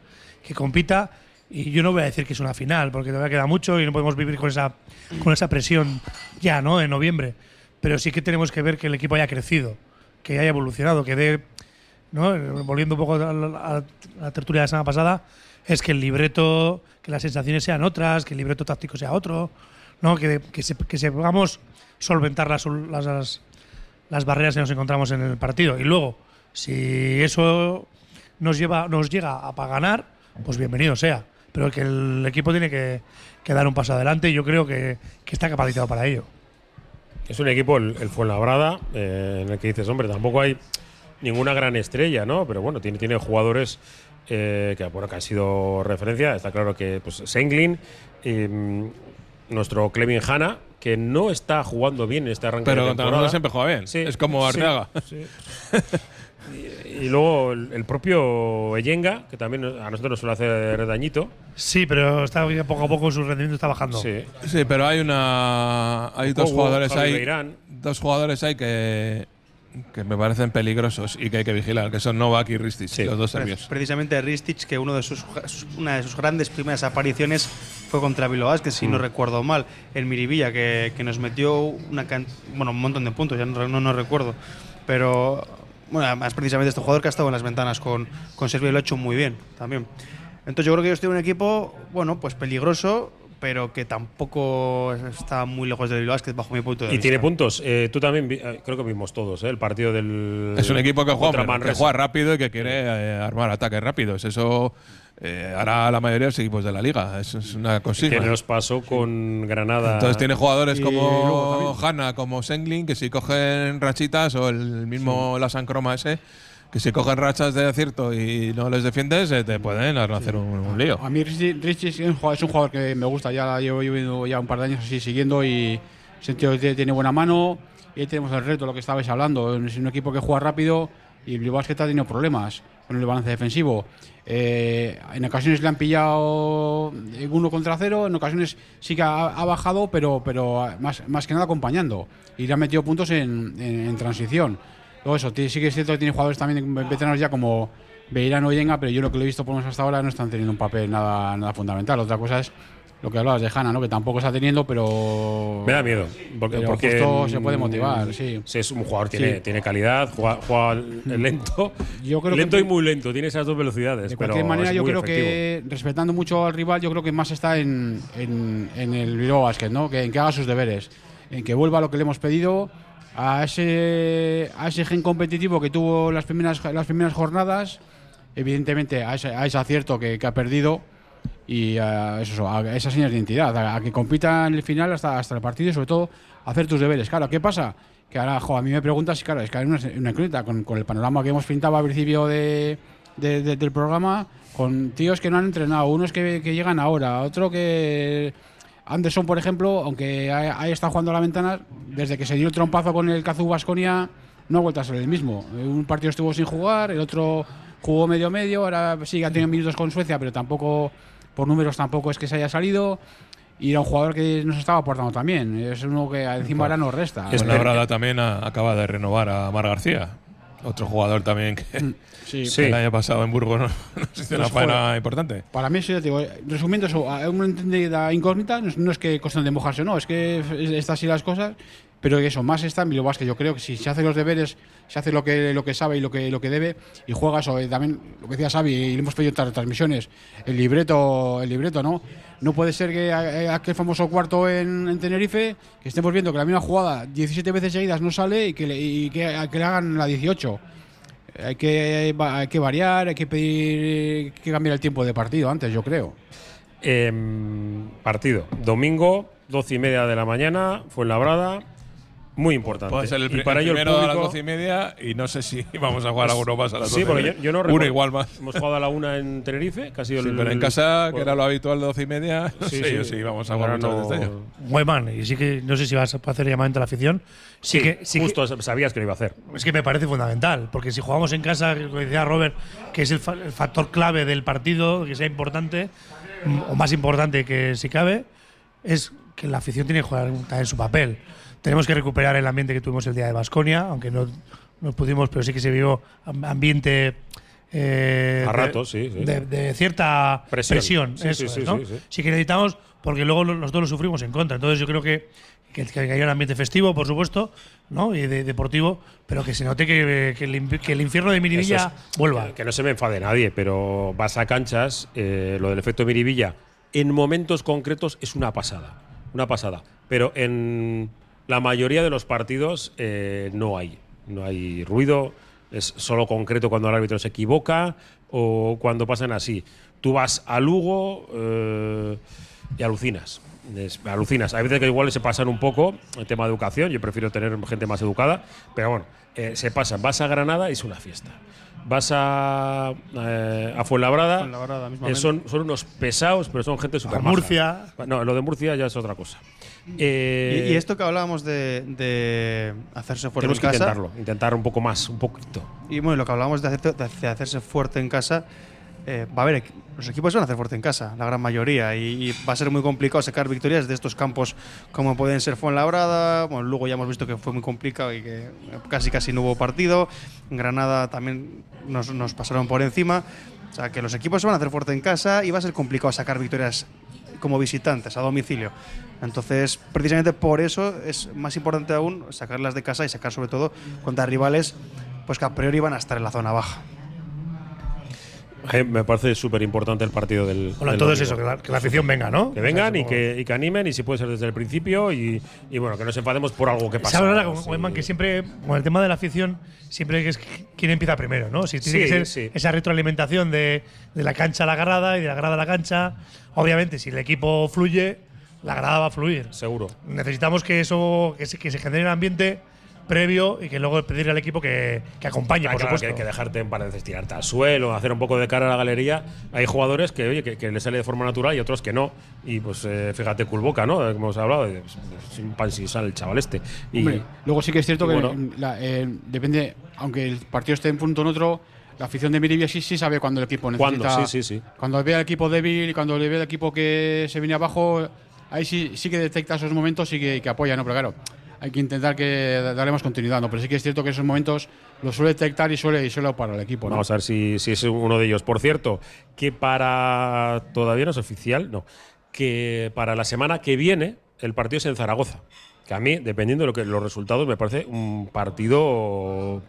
que compita y yo no voy a decir que es una final porque todavía queda mucho y no podemos vivir con esa con esa presión ya, ¿no? En noviembre, pero sí que tenemos que ver que el equipo haya crecido, que haya evolucionado, que dé ¿no? Volviendo un poco a la, tertulia de la semana pasada, es que el libreto, que las sensaciones sean otras, que el libreto táctico sea otro, ¿no? Que, que, se, que sepamos solventar las, las, las, barreras que nos encontramos en el partido. Y luego, si eso nos lleva, nos llega a ganar, pues bienvenido sea. Pero que el equipo tiene que, que dar un paso adelante y yo creo que, que está capacitado para ello. Es un equipo, el, el Fuenlabrada, eh, en el que dices, hombre, tampoco hay ninguna gran estrella, ¿no? Pero bueno, tiene, tiene jugadores eh, que, bueno, que han sido referencia. Está claro que pues, Senglin, eh, nuestro Clevin Hanna, que no está jugando bien en este arranque Pero de temporada. nosotros siempre juega bien. Sí, es como Arteaga. sí. (laughs) y luego el, el propio Eyenga, que también a nosotros nos suele hacer dañito. Sí, pero está poco a poco su rendimiento está bajando. Sí. Sí, pero hay una. Hay dos Kobo, jugadores Javi ahí. Beirán. Dos jugadores ahí que. que me parecen peligrosos y que hay que vigilar, que son Novak y Ristic, los dos serbios. Precisamente Ristich, que uno de sus, una de sus grandes primeras apariciones fue contra Bilbao que si no Mm. recuerdo mal, el Miribilla, que, que nos metió una can- bueno, un montón de puntos, ya no, no, no recuerdo. Pero, bueno, además precisamente este jugador que ha estado en las ventanas con, con Serbia lo ha hecho muy bien también. Entonces yo creo que ellos tienen un equipo, bueno, pues peligroso, pero que tampoco está muy lejos del Bilbao Basket bajo mi punto de Y vista. tiene puntos. Eh, tú también, vi- eh, creo que vimos todos, eh, el partido del. Es un equipo que juega, que rápido y que quiere eh, armar ataques rápidos. Eso eh, hará la mayoría de los equipos de la liga. Eso es una Que consigna. nos pasó con Granada. Entonces tiene jugadores Y como Hanna, como Sengling, que si cogen rachitas, o el mismo Lasan Croma ese, que si cogen rachas de acierto y no les defiendes, eh, te pueden hacer un, un lío. A mí Richie, es, un jugador, es un jugador que me gusta, ya la llevo, llevo ya un par de años así siguiendo y sentido que tiene buena mano. Y ahí tenemos el reto, lo que estabais hablando. Es un equipo que juega rápido y el Bilbao Basket ha tenido problemas con el balance defensivo. Eh, en ocasiones le han pillado en uno contra cero, en ocasiones sí que ha, ha bajado, pero, pero más, más que nada acompañando. Y le han metido puntos en, en- en transición. Luego eso, sí que es cierto que tiene jugadores también veteranos ya como Beirano y Yenga, pero yo lo que lo he visto por lo menos hasta ahora no están teniendo un papel nada, nada fundamental. Otra cosa es lo que hablabas de Hanna, ¿no? que tampoco está teniendo, pero. Me da miedo. Porque, Pero porque, justo se puede mm, motivar, sí. Es un jugador, tiene, Sí. tiene calidad, juega, juega lento. Yo creo lento que- y muy lento, tiene esas dos velocidades. De pero cualquier manera, es yo creo efectivo. que, respetando mucho al rival, yo creo que más está en, en, en el Bilbao Basket, ¿no? Que, en que haga sus deberes, en que vuelva a lo que le hemos pedido, a ese, a ese gen competitivo que tuvo las primeras, las primeras jornadas, evidentemente a ese, acierto que, ha perdido y a, eso, a esas señas de identidad, a, que compita en el final hasta, hasta el partido y sobre todo hacer tus deberes. Claro, ¿qué pasa? Que ahora, jo, a mí me preguntas, y claro, es que hay una, una con, con el panorama que hemos pintado al principio de- del programa, con tíos que no han entrenado, unos que, que llegan ahora, otro que... Anderson, por ejemplo, aunque ha- estado jugando a la ventana, desde que se dio el trompazo con el Cazú Basconia, no ha vuelto a ser el mismo. Un partido estuvo sin jugar, el otro jugó medio medio, ahora sí que ha tenido minutos con Suecia, pero tampoco, por números tampoco es que se haya salido. Y era un jugador que nos estaba aportando también. Es uno que encima ahora nos resta. Es Brada también a- acaba de renovar a Mar García, otro jugador también que, Sí, (laughs) que el año pasado en Burgos no, (laughs) nos hizo una faena importante. Para mí, sí, ya te digo, resumiendo eso, una entendida incógnita, no es, no que cuestión de mojarse, no, es que es- está así las cosas, pero que eso, más está en Bilbao Basket. Yo creo que si se hace los deberes, se hace lo que, lo que sabe y lo que, lo que debe, y juega eso, eh, también lo que decía Xavi, y le hemos pedido en transmisiones, el libreto, el libreto, ¿no? No puede ser que a- aquel famoso cuarto en, en Tenerife, que estemos viendo que la misma jugada 17 veces seguidas no sale y que le, y que, que le hagan la 18. Hay que, hay que variar, hay que pedir que cambiar el tiempo de partido antes, yo creo. Em, partido. Domingo, 12 y media de la mañana, fue Labrada. Muy importante. Puede ser el, y para el ello el primero a las público. doce y media y no sé si (laughs) vamos a jugar alguno más a las Sí, doce. porque yo, yo no Uno recuerdo- igual más. Hemos jugado a la una en Tenerife, que ha sido Sí, el. pero en casa, que era lo habitual de doce y media, no Sí, sé (laughs) sí. yo si vamos a jugar muchas no- veces este año. Muy mal. Y sí que no sé si vas a hacer llamamiento a la afición. Sí, Sí, que, sí que- justo sabías que lo iba a hacer. es que me parece fundamental. Porque si jugamos en casa, como decía Robert, que es el, fa- el factor clave del partido, que sea importante, mm, o más importante que si cabe, es que la afición tiene que jugar también su papel. Tenemos que recuperar el ambiente que tuvimos el día de Basconia, aunque no, no pudimos, pero sí que se vio am- ambiente. eh, A de- ratos, sí, sí. De, de cierta Presión. presión. Sí, eso sí, es, sí, que necesitamos, porque luego lo- nosotros lo sufrimos en contra. Entonces yo creo que, que, que haya un ambiente festivo, por supuesto, ¿no? y de, deportivo, pero que se note que, que el, inf- que el infierno de Miribilla es. vuelva. Que, que no se me enfade nadie, pero vas a canchas, eh, lo del efecto Miribilla, en momentos concretos es una pasada. Una pasada. Pero en la mayoría de los partidos eh, no hay. No hay ruido, es solo concreto cuando el árbitro se equivoca o cuando pasan así. Tú vas a Lugo eh, y alucinas. Es- alucinas. Hay veces que igual se pasan un poco el tema de educación. Yo prefiero tener gente más educada, pero bueno, eh, se pasan. Vas a Granada y es una fiesta. Vas a, eh, a Fuenlabrada, Fuenlabrada, eh, son, son unos pesados, pero son gente súper Murcia. No, lo de Murcia ya es otra cosa. Eh, Y, y esto que hablábamos de, de hacerse fuerte tenemos en que casa. intentarlo, intentar un poco más, un poquito. Y bueno, lo que hablábamos de, hacer- de hacerse fuerte en casa, eh, va a haber, los equipos van a hacer fuerte en casa, la gran mayoría, y, y va a ser muy complicado sacar victorias de estos campos como pueden ser Fuenlabrada, bueno, luego ya hemos visto que fue muy complicado y que casi casi no hubo partido, en Granada también nos, nos pasaron por encima, o sea que los equipos se van a hacer fuerte en casa y va a ser complicado sacar victorias como visitantes a domicilio. Entonces, precisamente por eso es más importante aún sacarlas de casa y sacar sobre todo contra rivales pues que a priori van a estar en la zona baja. Eh, Me parece súper importante el partido del. Bueno, del entonces domingo. eso, que la, que la afición venga, ¿no? Que vengan y O sea, que, y que animen, y si puede ser desde el principio, y, y bueno, que nos enfademos por algo que pasa. habla con Sí. Que siempre, con el tema de la afición, siempre es quién empieza primero, ¿no? Si tiene Sí, que ser sí. esa retroalimentación de, de la cancha a la grada y de la grada a la cancha. Obviamente, si el equipo fluye, la grada va a fluir. Seguro. Necesitamos que eso, que se, que se genere un ambiente previo y que luego pedirle al equipo que, que acompañe, Ah, por claro, supuesto. que hay que dejarte paredes, tirarte al suelo, hacer un poco de cara a la galería. Hay jugadores que, oye, que, que le sale de forma natural y otros que no. Y pues eh, fíjate, Culboca, ¿no? Como hemos hablado, de- pues, sin pan sin sal el chaval este. Y, Hombre, luego sí que es cierto que bueno. la- eh, depende, aunque el partido esté en punto en otro, la afición de Miribia sí, sí sabe cuando el equipo necesita. ¿Cuándo? Sí, sí, sí. Cuando ve al equipo débil y cuando le ve al equipo que se viene abajo, ahí sí, sí que detecta esos momentos y que, que apoya, ¿no? Pero claro, hay que intentar que daremos continuidad, ¿no? Pero sí que es cierto que esos momentos los suele detectar y suele, y suele para el equipo, ¿no? Vamos a ver si, si es uno de ellos. Por cierto, que para. Todavía no es oficial, no. Que para la semana que viene el partido es en Zaragoza. Que a mí, dependiendo de lo que, los resultados, me parece un partido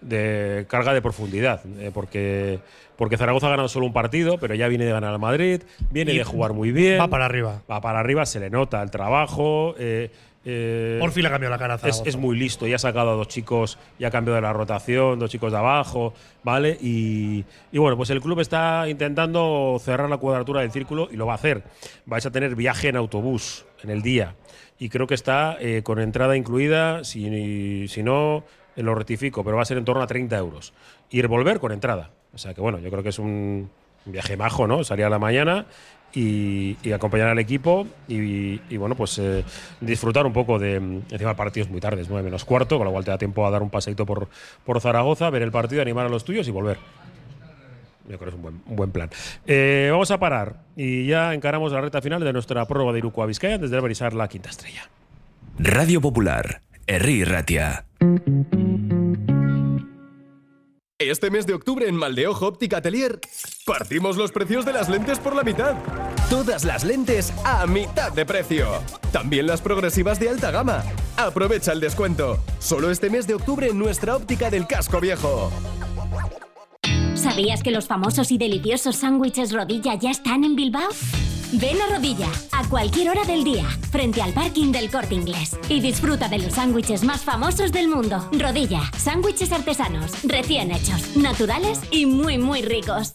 de carga de profundidad. eh, porque, porque Zaragoza ha ganado solo un partido, pero ya viene de ganar al Madrid, viene Y de jugar muy bien. Va para arriba. Va para arriba, se le nota el trabajo. eh, eh, Por fin le ha cambiado la cara a es, Zaragoza. es muy listo y ha sacado a dos chicos y ha cambiado de la rotación, dos chicos de abajo, ¿vale? Y, y bueno, pues el club está intentando cerrar la cuadratura del círculo y lo va a hacer. Vais a tener viaje en autobús en el día y creo que está eh, con entrada incluida, si, si no, lo rectifico, pero va a ser en torno a 30 euros. Ir volver con entrada. O sea que bueno, yo creo que es un viaje majo, ¿no? Salir a la mañana y, acompañar al equipo y, bueno, pues eh, disfrutar un poco de. Encima el partido es muy tarde, es 9 menos cuarto, con lo cual te da tiempo a dar un paseito por, por Zaragoza, ver el partido, animar a los tuyos y volver. Yo creo que es un buen, buen plan. Eh, vamos a parar y ya encaramos la recta final de nuestra prórroga de Iruko a Vizcaya desde Berizar la quinta estrella. Radio Popular, Herri Ratia. Este mes de octubre en Maldeojo Óptica Atelier partimos los precios de las lentes por la mitad. Todas las lentes a mitad de precio. También las progresivas de alta gama. Aprovecha el descuento. Solo este mes de octubre en nuestra óptica del casco viejo. ¿Sabías que los famosos y deliciosos sándwiches rodilla ya están en Bilbao? Ven a Rodilla a cualquier hora del día, frente al parking del Corte Inglés, y disfruta de los sándwiches más famosos del mundo. Rodilla, sándwiches artesanos, recién hechos, naturales y muy muy ricos.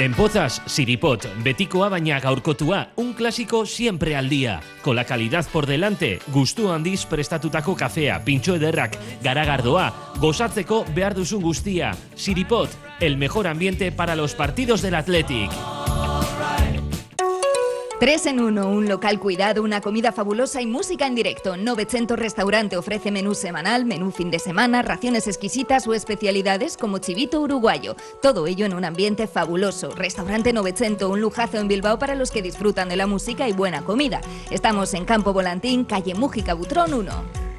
En Pozas, Siripot, betikoa baina gaurkotua, un clásico siempre al día. Con la calidad por delante, gustu handiz prestatutako kafea, pintxo ederrak, garagardoa, gozatzeko behar duzun guztia. Siripot, el mejor ambiente para los partidos del Athletic. 3 en 1, un local cuidado, una comida fabulosa y música en directo. 900 Restaurante ofrece menú semanal, menú fin de semana, raciones exquisitas o especialidades como chivito uruguayo. Todo ello en un ambiente fabuloso. Restaurante 900, un lujazo en Bilbao para los que disfrutan de la música y buena comida. Estamos en Campo Volantín, calle Mújica Butrón 1.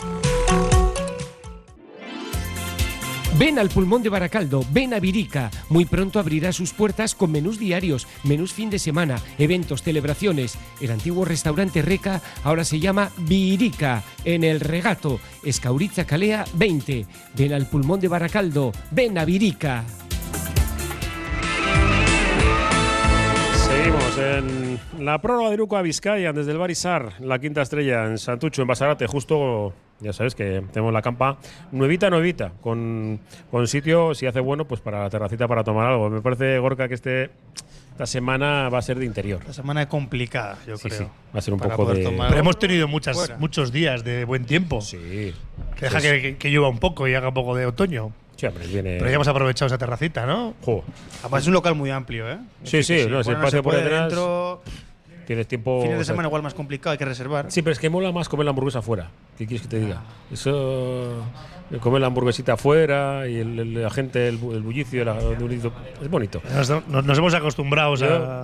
Ven al Pulmón de Baracaldo, ven a Virica. Muy pronto abrirá sus puertas con menús diarios, menús fin de semana, eventos, celebraciones. El antiguo restaurante Reca ahora se llama Virica, en el Regato, Escauritza Calea 20. Ven al Pulmón de Baracaldo, ven a Virica. En la prórroga de Iruko a Vizcaya desde el Barisar, la quinta estrella en Santucho, en Basarate, justo, ya sabes que tenemos la campa nuevita, nuevita, con, con sitio, si hace bueno, pues para la terracita para tomar algo. Me parece, Gorka, que este, esta semana va a ser de interior. La semana es complicada, yo Sí, creo. sí, va a ser un para poco de- Pero hemos tenido muchas, Fuera. muchos días de buen tiempo. Sí. Que deja que llueva un poco y haga un poco de otoño. Sí, hombre, viene. Pero ya hemos aprovechado esa terracita, ¿no? Además, es un local muy amplio, ¿eh? Sí, Es sí, no, se si patio se por detrás- dentro, Tienes tiempo. Fines o de sea, semana igual más complicado, hay que reservar. Sí, pero es que mola más comer la hamburguesa afuera. ¿Qué quieres que te diga? Eso. Comer la hamburguesita afuera y el, el- la gente, el, el bullicio, la- es bonito. Nos, hemos acostumbrado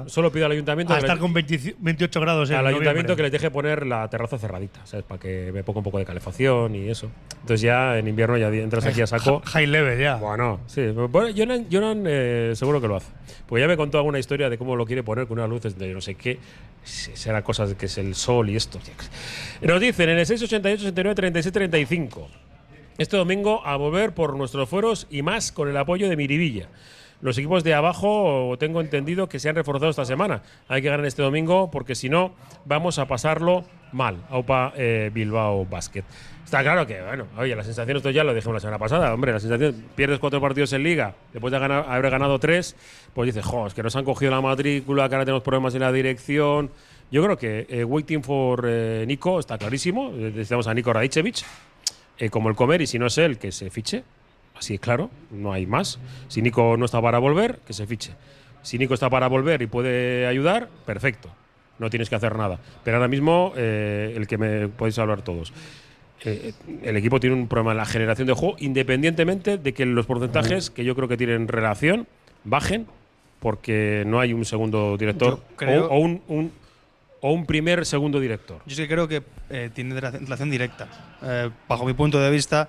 solo pido al ayuntamiento a estar le- con 20 28 grados en al ayuntamiento que les deje poner la terraza cerradita, ¿sabes? Para que me ponga un poco de calefacción y eso. Entonces ya en invierno ya entras aquí a saco. High level ya. Bueno, sí. Bueno, Jonan, Jonan, eh, seguro que lo hace. Porque ya me contó alguna historia de cómo lo quiere poner con unas luces de no sé qué. Será cosas que es el sol y esto. Nos dicen en el 688 69 36 35. Este domingo a volver por nuestros fueros y más con el apoyo de Miribilla. Los equipos de abajo tengo entendido que se han reforzado esta semana. Hay que ganar este domingo porque si no vamos a pasarlo mal. Aupa eh, Bilbao Basket. Está claro que, bueno, oye, la sensación, esto ya lo dijimos la semana pasada, hombre, la sensación, pierdes cuatro partidos en liga, después de haber ganado tres, pues dices, jo, que nos han cogido la matrícula, que ahora tenemos problemas en la dirección. Yo creo que eh, Waiting for eh, Nico está clarísimo. Eh, Necesitamos a Nico Radicevic eh, como el comer y si no es él, que se fiche. Así es claro, no hay más. Si Nico no está para volver, que se fiche. Si Nico está para volver y puede ayudar, perfecto. No tienes que hacer nada. Pero ahora mismo, eh, el que me podéis hablar todos. Eh, el equipo tiene un problema en la generación de juego, independientemente de que los porcentajes, que yo creo que tienen relación, bajen, porque no hay un segundo director creo- o, o un, un- o un primer segundo director. Yo sí que creo que eh, tiene rela- relación directa. Eh, bajo mi punto de vista,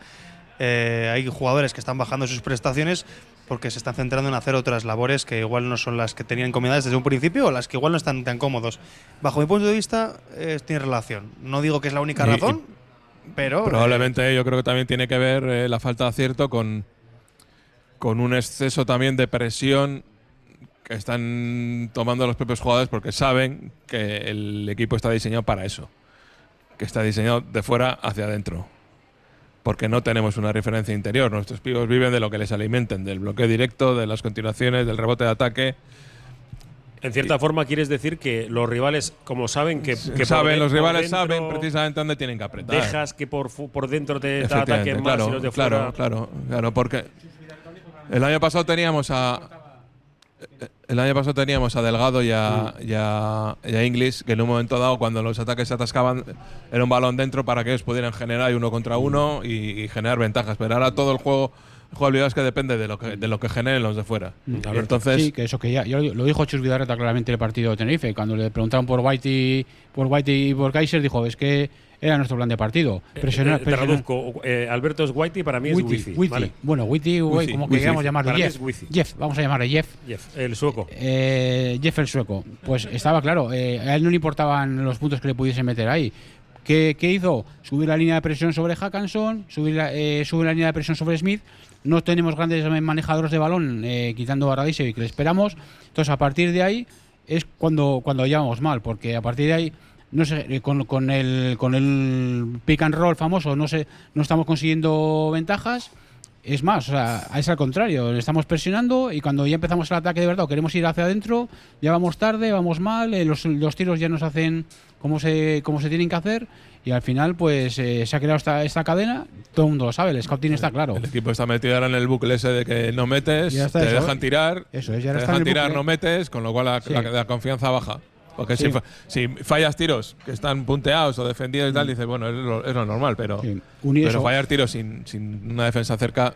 eh, hay jugadores que están bajando sus prestaciones porque se están centrando en hacer otras labores que igual no son las que tenían encomendadas desde un principio o las que igual no están tan cómodos. Bajo mi punto de vista, eh, tiene relación. No digo que es la única Y- y razón, pero. eh, Probablemente yo creo que también tiene que ver eh, la falta de acierto con, con un exceso también de presión que están tomando los propios jugadores porque saben que el equipo está diseñado para eso, que está diseñado de fuera hacia adentro. Porque no tenemos una referencia interior. Nuestros pibos viven de lo que les alimenten, del bloqueo directo, de las continuaciones, del rebote de ataque. En cierta forma, quieres decir que los rivales, como saben que, que saben, los rivales saben precisamente dónde tienen que apretar. Dejas que por, por dentro te, te ataquen más claro, y los de claro, fuera. claro, claro, porque el año pasado teníamos a el año pasado teníamos a Delgado y a, y a- y a Inglis, que en un momento dado, cuando los ataques se atascaban, era un balón dentro para que ellos pudieran generar uno contra uno y, y generar ventajas. Pero ahora todo el juego, el juego de habilidades que depende de lo que, de lo que generen los de fuera. Y entonces, sí, que eso que ya, ya lo dijo Chus Vidarreta claramente en el partido de Tenerife, cuando le preguntaron por Whitey, por Whitey y por Kaiser, dijo, es que era nuestro plan de partido. Presionar, Eh, te presionar- traduzco. eh, Alberto es Whitey, para mí es Wifi. ¿vale? Bueno, Wifi, como queramos mí Jeff. Jeff, vamos a llamarle Jeff. Jeff, el sueco. Eh, Jeff el sueco. Pues estaba claro, eh, a él no le importaban los puntos que le pudiesen meter ahí. ¿Qué, qué hizo? Subir la línea de presión sobre Hackanson, subir la, eh, subir la línea de presión sobre Smith. No tenemos grandes manejadores de balón, eh, quitando a Radicevic, que le esperamos. Entonces, a partir de ahí es cuando, cuando llevamos mal, porque a partir de ahí no sé, eh, con, con el, con el pick and roll famoso no, sé, no estamos consiguiendo ventajas. Es más, o sea, es al contrario, le estamos presionando y cuando ya empezamos el ataque de verdad o queremos ir hacia adentro, ya vamos tarde, vamos mal, eh, los, los tiros ya nos hacen como se, como se tienen que hacer y al final pues eh, se ha creado esta, esta cadena, todo el mundo lo sabe, el scouting está claro. el equipo está metido ahora en el bucle ese de que no metes, te eso, dejan ¿eh? tirar, Eso es, ya te dejan tirar, bucle. no metes, con lo cual la, Sí. la- la confianza baja. Porque Sí. si, fa- si fallas tiros que están punteados o defendidos y tal, dices, bueno, es lo, es lo normal, pero, pero eso. fallar tiros sin, sin una defensa cerca.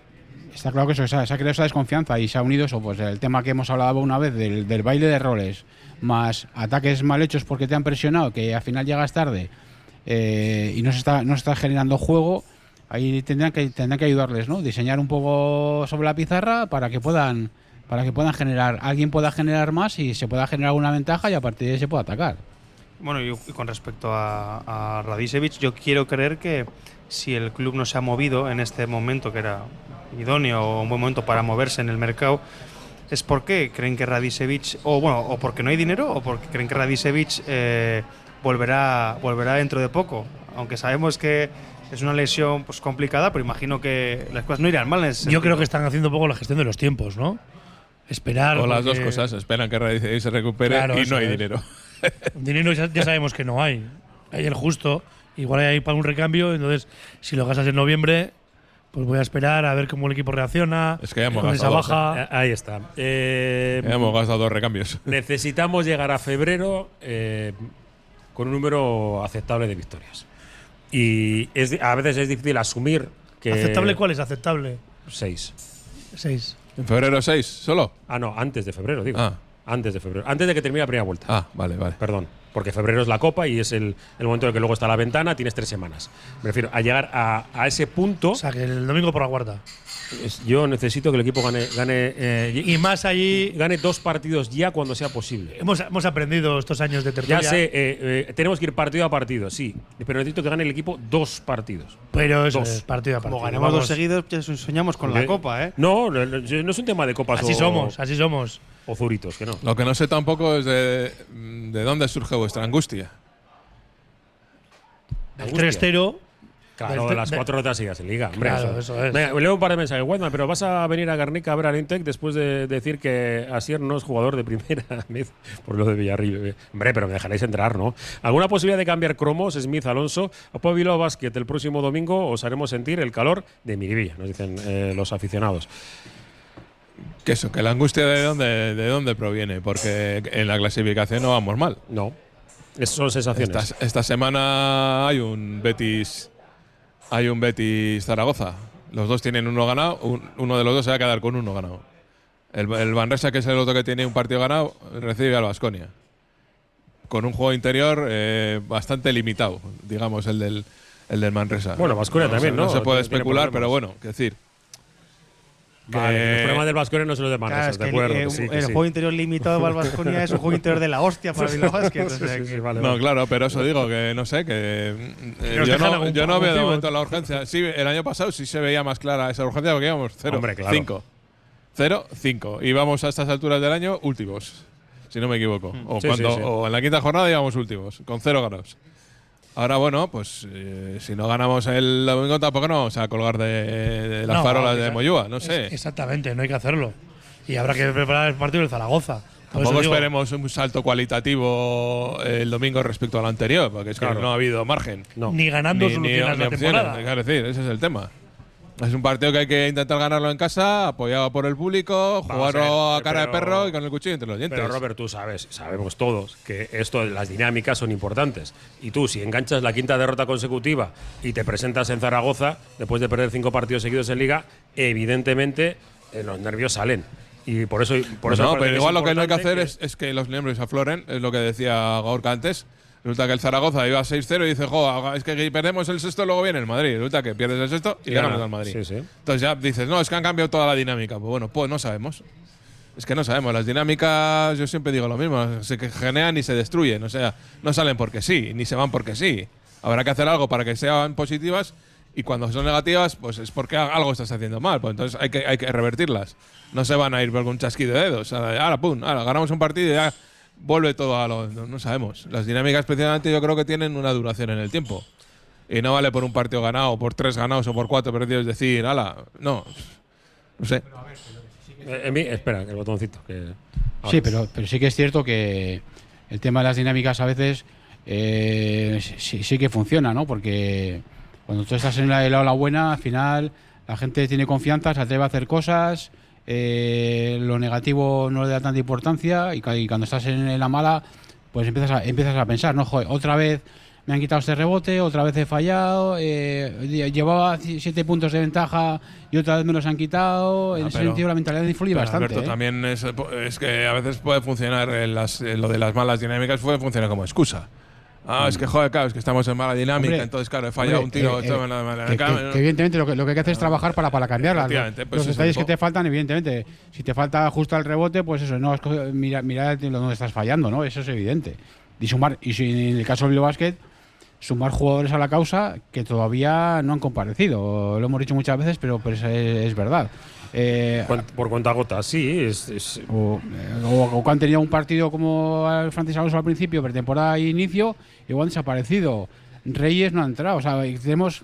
Está claro que eso, se ha, se ha creado esa desconfianza y se ha unido eso, pues el tema que hemos hablado una vez del, del baile de roles, más ataques mal hechos porque te han presionado, que al final llegas tarde eh, y no se, está, no se está generando juego, ahí tendrán que, tendrán que ayudarles, ¿no? Diseñar un poco sobre la pizarra para que puedan para que puedan generar, alguien pueda generar más y se pueda generar una ventaja y a partir de ahí se pueda atacar. Bueno, y con respecto a, a Radicevic, yo quiero creer que si el club no se ha movido en este momento, que era idóneo o un buen momento para moverse en el mercado, es porque creen que Radicevic, o bueno, o porque no hay dinero, o porque creen que Radicevic eh, volverá, volverá dentro de poco. Aunque sabemos que es una lesión pues, complicada, pero imagino que las cosas no irán mal en ese Yo sentido. creo que están haciendo un poco la gestión de los tiempos, ¿no? Esperar. O las dos cosas, esperan que Radicevic se recupere Claro, y no hay es. dinero. (laughs) Dinero ya, ya sabemos que no hay. Hay el justo. Igual hay ahí para un recambio, entonces si lo gastas en noviembre, Pues voy a esperar a ver cómo el equipo reacciona. Es que ya hemos con esa gastado dos, baja. Eh, Ahí está. Eh, Ya hemos gastado dos recambios. (laughs) necesitamos llegar a febrero eh, con un número aceptable de victorias. Y es, a veces es difícil asumir que. ¿Aceptable cuál es? Aceptable. Seis. Seis. ¿En febrero 6 solo? Ah, no, antes de febrero, digo. Ah. Antes de febrero. Antes de que termine la primera vuelta. Ah, vale, vale. Perdón. Porque febrero es la copa y es el, el momento en el que luego está la ventana, tienes tres semanas. Me refiero a llegar a, a ese punto. O sea, que el domingo por la cuarta. Yo necesito que el equipo gane, gane, eh, Y más allí. gane dos partidos ya cuando sea posible. Hemos, hemos aprendido estos años de Ya tertulia. sé, eh, eh, tenemos que ir partido a partido, sí. Pero necesito que gane el equipo dos partidos. Pero eso Dos. es partido a partido. Como ganemos Vamos. dos seguidos, ya soñamos con la copa, ¿eh? No, no, es un tema de copas Así o, somos, así somos. o zuritos, que no. Lo que no sé tampoco es de, de dónde surge vuestra angustia. El Angustia. 3-0. Claro, de las de- cuatro rotas sigas en liga. Hombre, Claro, eso es. Venga, leo un par de mensajes. Weidman, pero vas a venir a Garnica a ver al Intec después de decir que Asier no es jugador de primera (laughs) vez por lo de Villarreal. Hombre, pero me dejaréis entrar, ¿no? ¿Alguna posibilidad de cambiar cromos, Smith, Alonso? O Pablo Basket el próximo domingo os haremos sentir el calor de Miribilla, nos dicen eh, los aficionados. Que eso, que la angustia de dónde, de dónde proviene, porque en la clasificación no vamos mal. No. Es- son sensaciones. Esta, esta semana hay un Betis hay un Betis Zaragoza. Los dos tienen uno ganado, un- uno de los dos se va a quedar con uno ganado. El, el Manresa, que es el otro que tiene un partido ganado, recibe al Vasconia. Con un juego interior eh, bastante limitado, digamos, el del, el del Manresa. Bueno, Baskonia se- también, ¿no? No se puede especular, problemas. pero bueno, que decir. Vale, que- los problemas del Vasconia no son los de Claro, es de que acuerdo. el, que eh, sí, que el sí. juego interior limitado de Vasconia es un juego interior de la hostia para Bilbao Basket. o Sí, vale, No, vale. claro, pero eso digo, que no sé, que eh, yo, no, yo no veo de momento la urgencia. Sí, el año pasado sí se veía más clara esa urgencia porque íbamos 0, Hombre, claro. 5. 0, 5. Y vamos a estas alturas del año últimos, si no me equivoco. O, Sí, cuando, sí, sí. o en la quinta jornada íbamos últimos, con 0 ganados. Ahora, bueno, pues eh, si no ganamos el domingo, tampoco nos vamos a colgar de, de las No, farolas de Moyúa, no sé. Exactamente, no hay que hacerlo. Y habrá que preparar el partido del Zaragoza. Por Tampoco esperemos un salto cualitativo eh, el domingo respecto al anterior, porque es que Claro. no ha habido margen. No. Ni ganando solucionas la opciones, temporada. Quiero decir, ese es el tema. Es un partido que hay que intentar ganarlo en casa, apoyado por el público, a jugarlo a, ver, cara de pero- perro y con el cuchillo entre los dientes. Pero Robert, tú sabes, sabemos todos que esto, las dinámicas son importantes. Y tú, si enganchas la quinta derrota consecutiva y te presentas en Zaragoza, después de perder cinco partidos seguidos en Liga, evidentemente eh, los nervios salen. Y por eso, por eso me no, pero igual lo que no hay que hacer es, es que los nervios afloren, es lo que decía Gorka antes. Resulta que el Zaragoza iba 6-0 y dice, jo, es que perdemos el sexto, luego viene el Madrid. Resulta que pierdes el sexto y Y ganas gana. al Madrid. Sí, sí. Entonces ya dices, no, es que han cambiado toda la dinámica. Pues bueno, pues no sabemos. Es que no sabemos. Las dinámicas, yo siempre digo lo mismo, se generan y se destruyen. O sea, no salen porque sí, ni se van porque sí. Habrá que hacer algo para que sean positivas y cuando son negativas, pues es porque algo estás haciendo mal. Pues entonces hay que, hay que revertirlas. No se van a ir por un chasquido de dedos. Ahora, pum, ahora ganamos un partido y ya vuelve todo a lo. No, no sabemos. Las dinámicas, especialmente, yo creo que tienen una duración en el tiempo. Y no vale por un partido ganado, por tres ganados o por cuatro perdidos decir, ala, no. No sé. Eh, en mí- espera, el botoncito. que-. Sí, pero, pero sí que es cierto que el tema de las dinámicas a veces eh, sí, sí que funciona, ¿no? Porque cuando tú estás en la, en la ola buena, al final la gente tiene confianza, se atreve a hacer cosas, eh, lo negativo no le da tanta importancia y, cuando estás en la mala, pues empiezas a, empiezas a pensar, ¿no? Joder, otra vez me han quitado este rebote, otra vez he fallado, eh, lle- llevaba siete puntos de ventaja y otra vez me los han quitado. en Ah, ese pero- sentido la mentalidad influye bastante. Alberto, ¿eh? también es, es que a veces puede funcionar en las- en lo de las malas dinámicas, puede funcionar como excusa. Ah, es que joder, claro, es que estamos en mala dinámica, Hombre, entonces claro, he fallado un tiro. eh, eh, que, dinámica. que- que evidentemente lo que, lo que hay que hacer es trabajar para, para. Efectivamente, pues Los detalles que te faltan, evidentemente. Si te falta justo el rebote, pues eso, no, mira, mira dónde estás fallando, ¿no? Eso es evidente. Y sumar, y si en el caso del Bilbao Basket, sumar jugadores a la causa que todavía no han comparecido. Lo hemos dicho muchas veces, pero, pero es, es verdad. Eh, Por cuenta gota, sí. Es, es- o, eh, o- o que han tenido un partido como el Francis Alonso al principio, pretemporada e inicio, igual han desaparecido. Reyes no ha entrado. O sea, tenemos.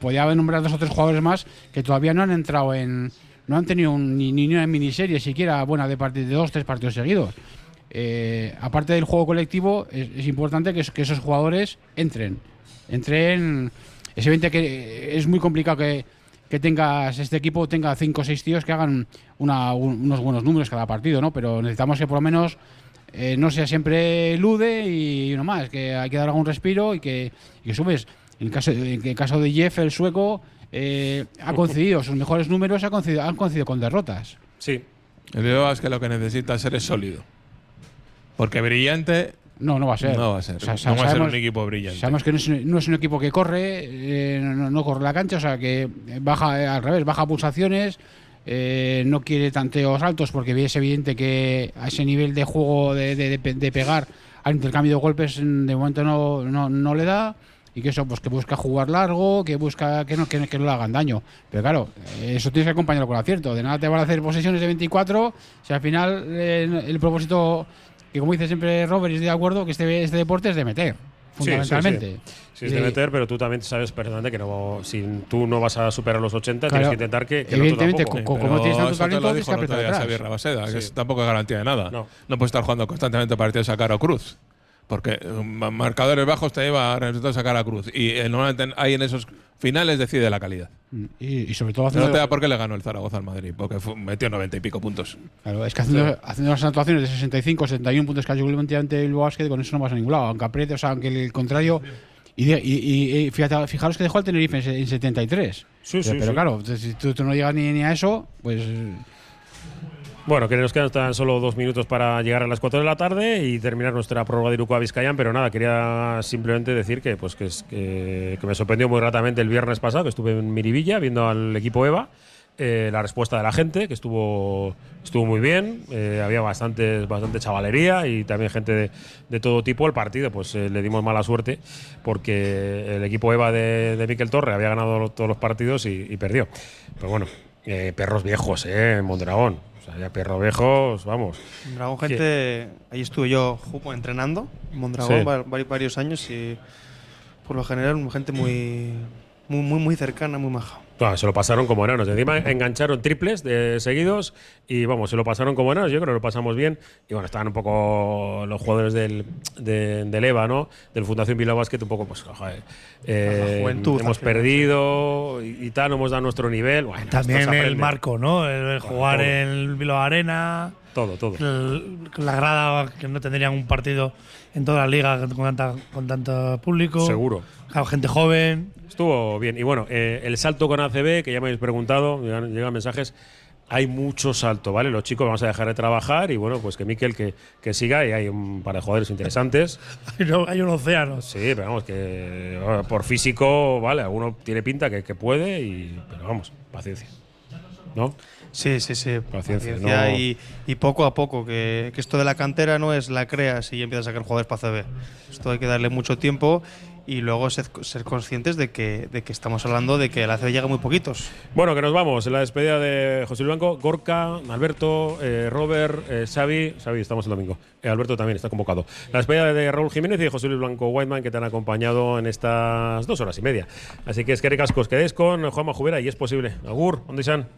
Podía haber nombrado dos o tres jugadores más que todavía no han entrado en. No han tenido un- ni, ni una miniserie siquiera buena de, de dos tres partidos seguidos. Eh, aparte del juego colectivo, es, es importante que, que esos jugadores entren. Entren. Es evidente que es muy complicado que, que tengas este equipo tenga cinco o seis tíos que hagan una- un- unos buenos números cada partido, ¿no? Pero necesitamos que por lo menos eh, no sea siempre lude y uno más, que hay que dar algún respiro y que, y que subes. En el caso, en el caso de Jeff, el sueco, eh, ha concedido sus mejores números, ha concedido, han concedido con derrotas. Sí. El es que lo que necesita ser es sólido. Porque brillante. No, no va a ser. No va a ser. O sea, no va a ser un equipo brillante. Sabemos que no es, un- no es un equipo que corre, eh, no, no corre la cancha, o sea que baja eh, al revés, baja pulsaciones, eh, no quiere tanteos altos porque es evidente que a ese nivel de juego de, de- de pe- de pegar al intercambio de golpes mm, de momento no, no, no le da y que eso pues que busca jugar largo, que busca que no, que, que no le hagan daño. Pero claro, eh, eso tienes que acompañarlo con acierto. De nada te van a hacer posesiones de 24 si al final eh, el propósito, que como dice siempre Robert, y estoy de acuerdo, que este, este deporte es de meter, Sí, sí, fundamentalmente. Sí, Sí, es de Y- meter, pero tú también sabes perfectamente que no, si tú no vas a superar los 80, Claro, tienes que intentar que, que el otro evidentemente, tampoco. co- co- como tienes tanto te talento, lo tienes dijo que día atrás. Xavier Rabaseda, que Sí. es tampoco es garantía de nada. No. No, puedes estar jugando constantemente partidos a cara o cruz. Porque ma- marcadores bajos te lleva a resultados a cruz. Y eh, normalmente hay en esos finales decide la calidad. Y, y sobre todo No haciendo, te da por qué le ganó el Zaragoza al Madrid, porque fue- metió 90 y pico puntos. claro, es que haciendo, haciendo las actuaciones de 65, 71 puntos que ha hecho ante el Basket, con eso no vas a ningún lado. Aunque apriete, o sea, aunque el contrario. Y, de- y- y- y fíjate, fijaros que dejó al Tenerife en, en 73. Sí, pero sí, pero sí. claro, si tú, tú no llegas ni, ni a eso, pues. Bueno, que nos quedan solo dos minutos para llegar a las 4 de la tarde y terminar nuestra prueba de Iruko a Vizcayán, pero nada, quería simplemente decir que, pues, que, es- que- me sorprendió muy gratamente el viernes pasado, que estuve en Miribilla viendo al equipo EVA, eh, la respuesta de la gente, que estuvo, estuvo muy bien, eh, había bastante, bastante chavalería y también gente de, todo tipo. El partido, pues eh, le dimos mala suerte porque el equipo EVA de, de Miquel Torre había ganado todos los partidos y, perdió. Pero bueno, perros viejos, ¿eh? Mondragón. Perros viejos, vamos. Mondragón, gente. Ahí estuve yo entrenando en Mondragón Sí. varios años y por lo general gente muy, muy, muy, muy cercana, muy maja. Ah, se lo pasaron como enanos. Encima engancharon triples de seguidos y vamos, se lo pasaron como enanos. Yo creo que lo pasamos bien. Y bueno, estaban un poco los jugadores del, de- del EVA, ¿no? Del Fundación Bilbao Basket, un poco, pues, joder, eh, La juventud, hemos perdido y, y tal, no hemos dado nuestro nivel. Bueno, También el marco, ¿no? El, el jugar en Bilbao Arena. Todo, todo. el- la grada que no tendrían un partido en toda la liga con, tanta, con tanto público. Seguro. Claro, gente joven. Estuvo bien. Y bueno, eh, el salto con ACB, que ya me habéis preguntado, llegan, llegan mensajes. Hay mucho salto, ¿vale? Los chicos vamos a dejar de trabajar y bueno, pues que Miquel que, que siga y hay un par de jugadores interesantes. (laughs) Hay un- océano. Sí, pero vamos, que eh, por físico, vale, alguno tiene pinta que, que puede, y, pero vamos, paciencia. ¿No? Sí, sí, sí. Paciencia, Paciencia no- y, y poco a poco, que, que esto de la cantera no es la creas y empiezas a sacar jugadores para CB. Esto hay que darle mucho tiempo y luego ser, ser conscientes de que, de que estamos hablando de que la CB llega muy poquitos. Bueno, que nos vamos. En la despedida de José Luis Blanco, Gorka, Alberto, eh, Robert, eh, Xavi. Xavi, estamos el domingo. Eh, Alberto también está convocado. La despedida de Raúl Jiménez y de José Luis Blanco Whiteman, que te han acompañado en estas dos horas y media. Así que es que ricascos, quedéis con Juanma Jubera y es posible. Agur, ¿dónde están?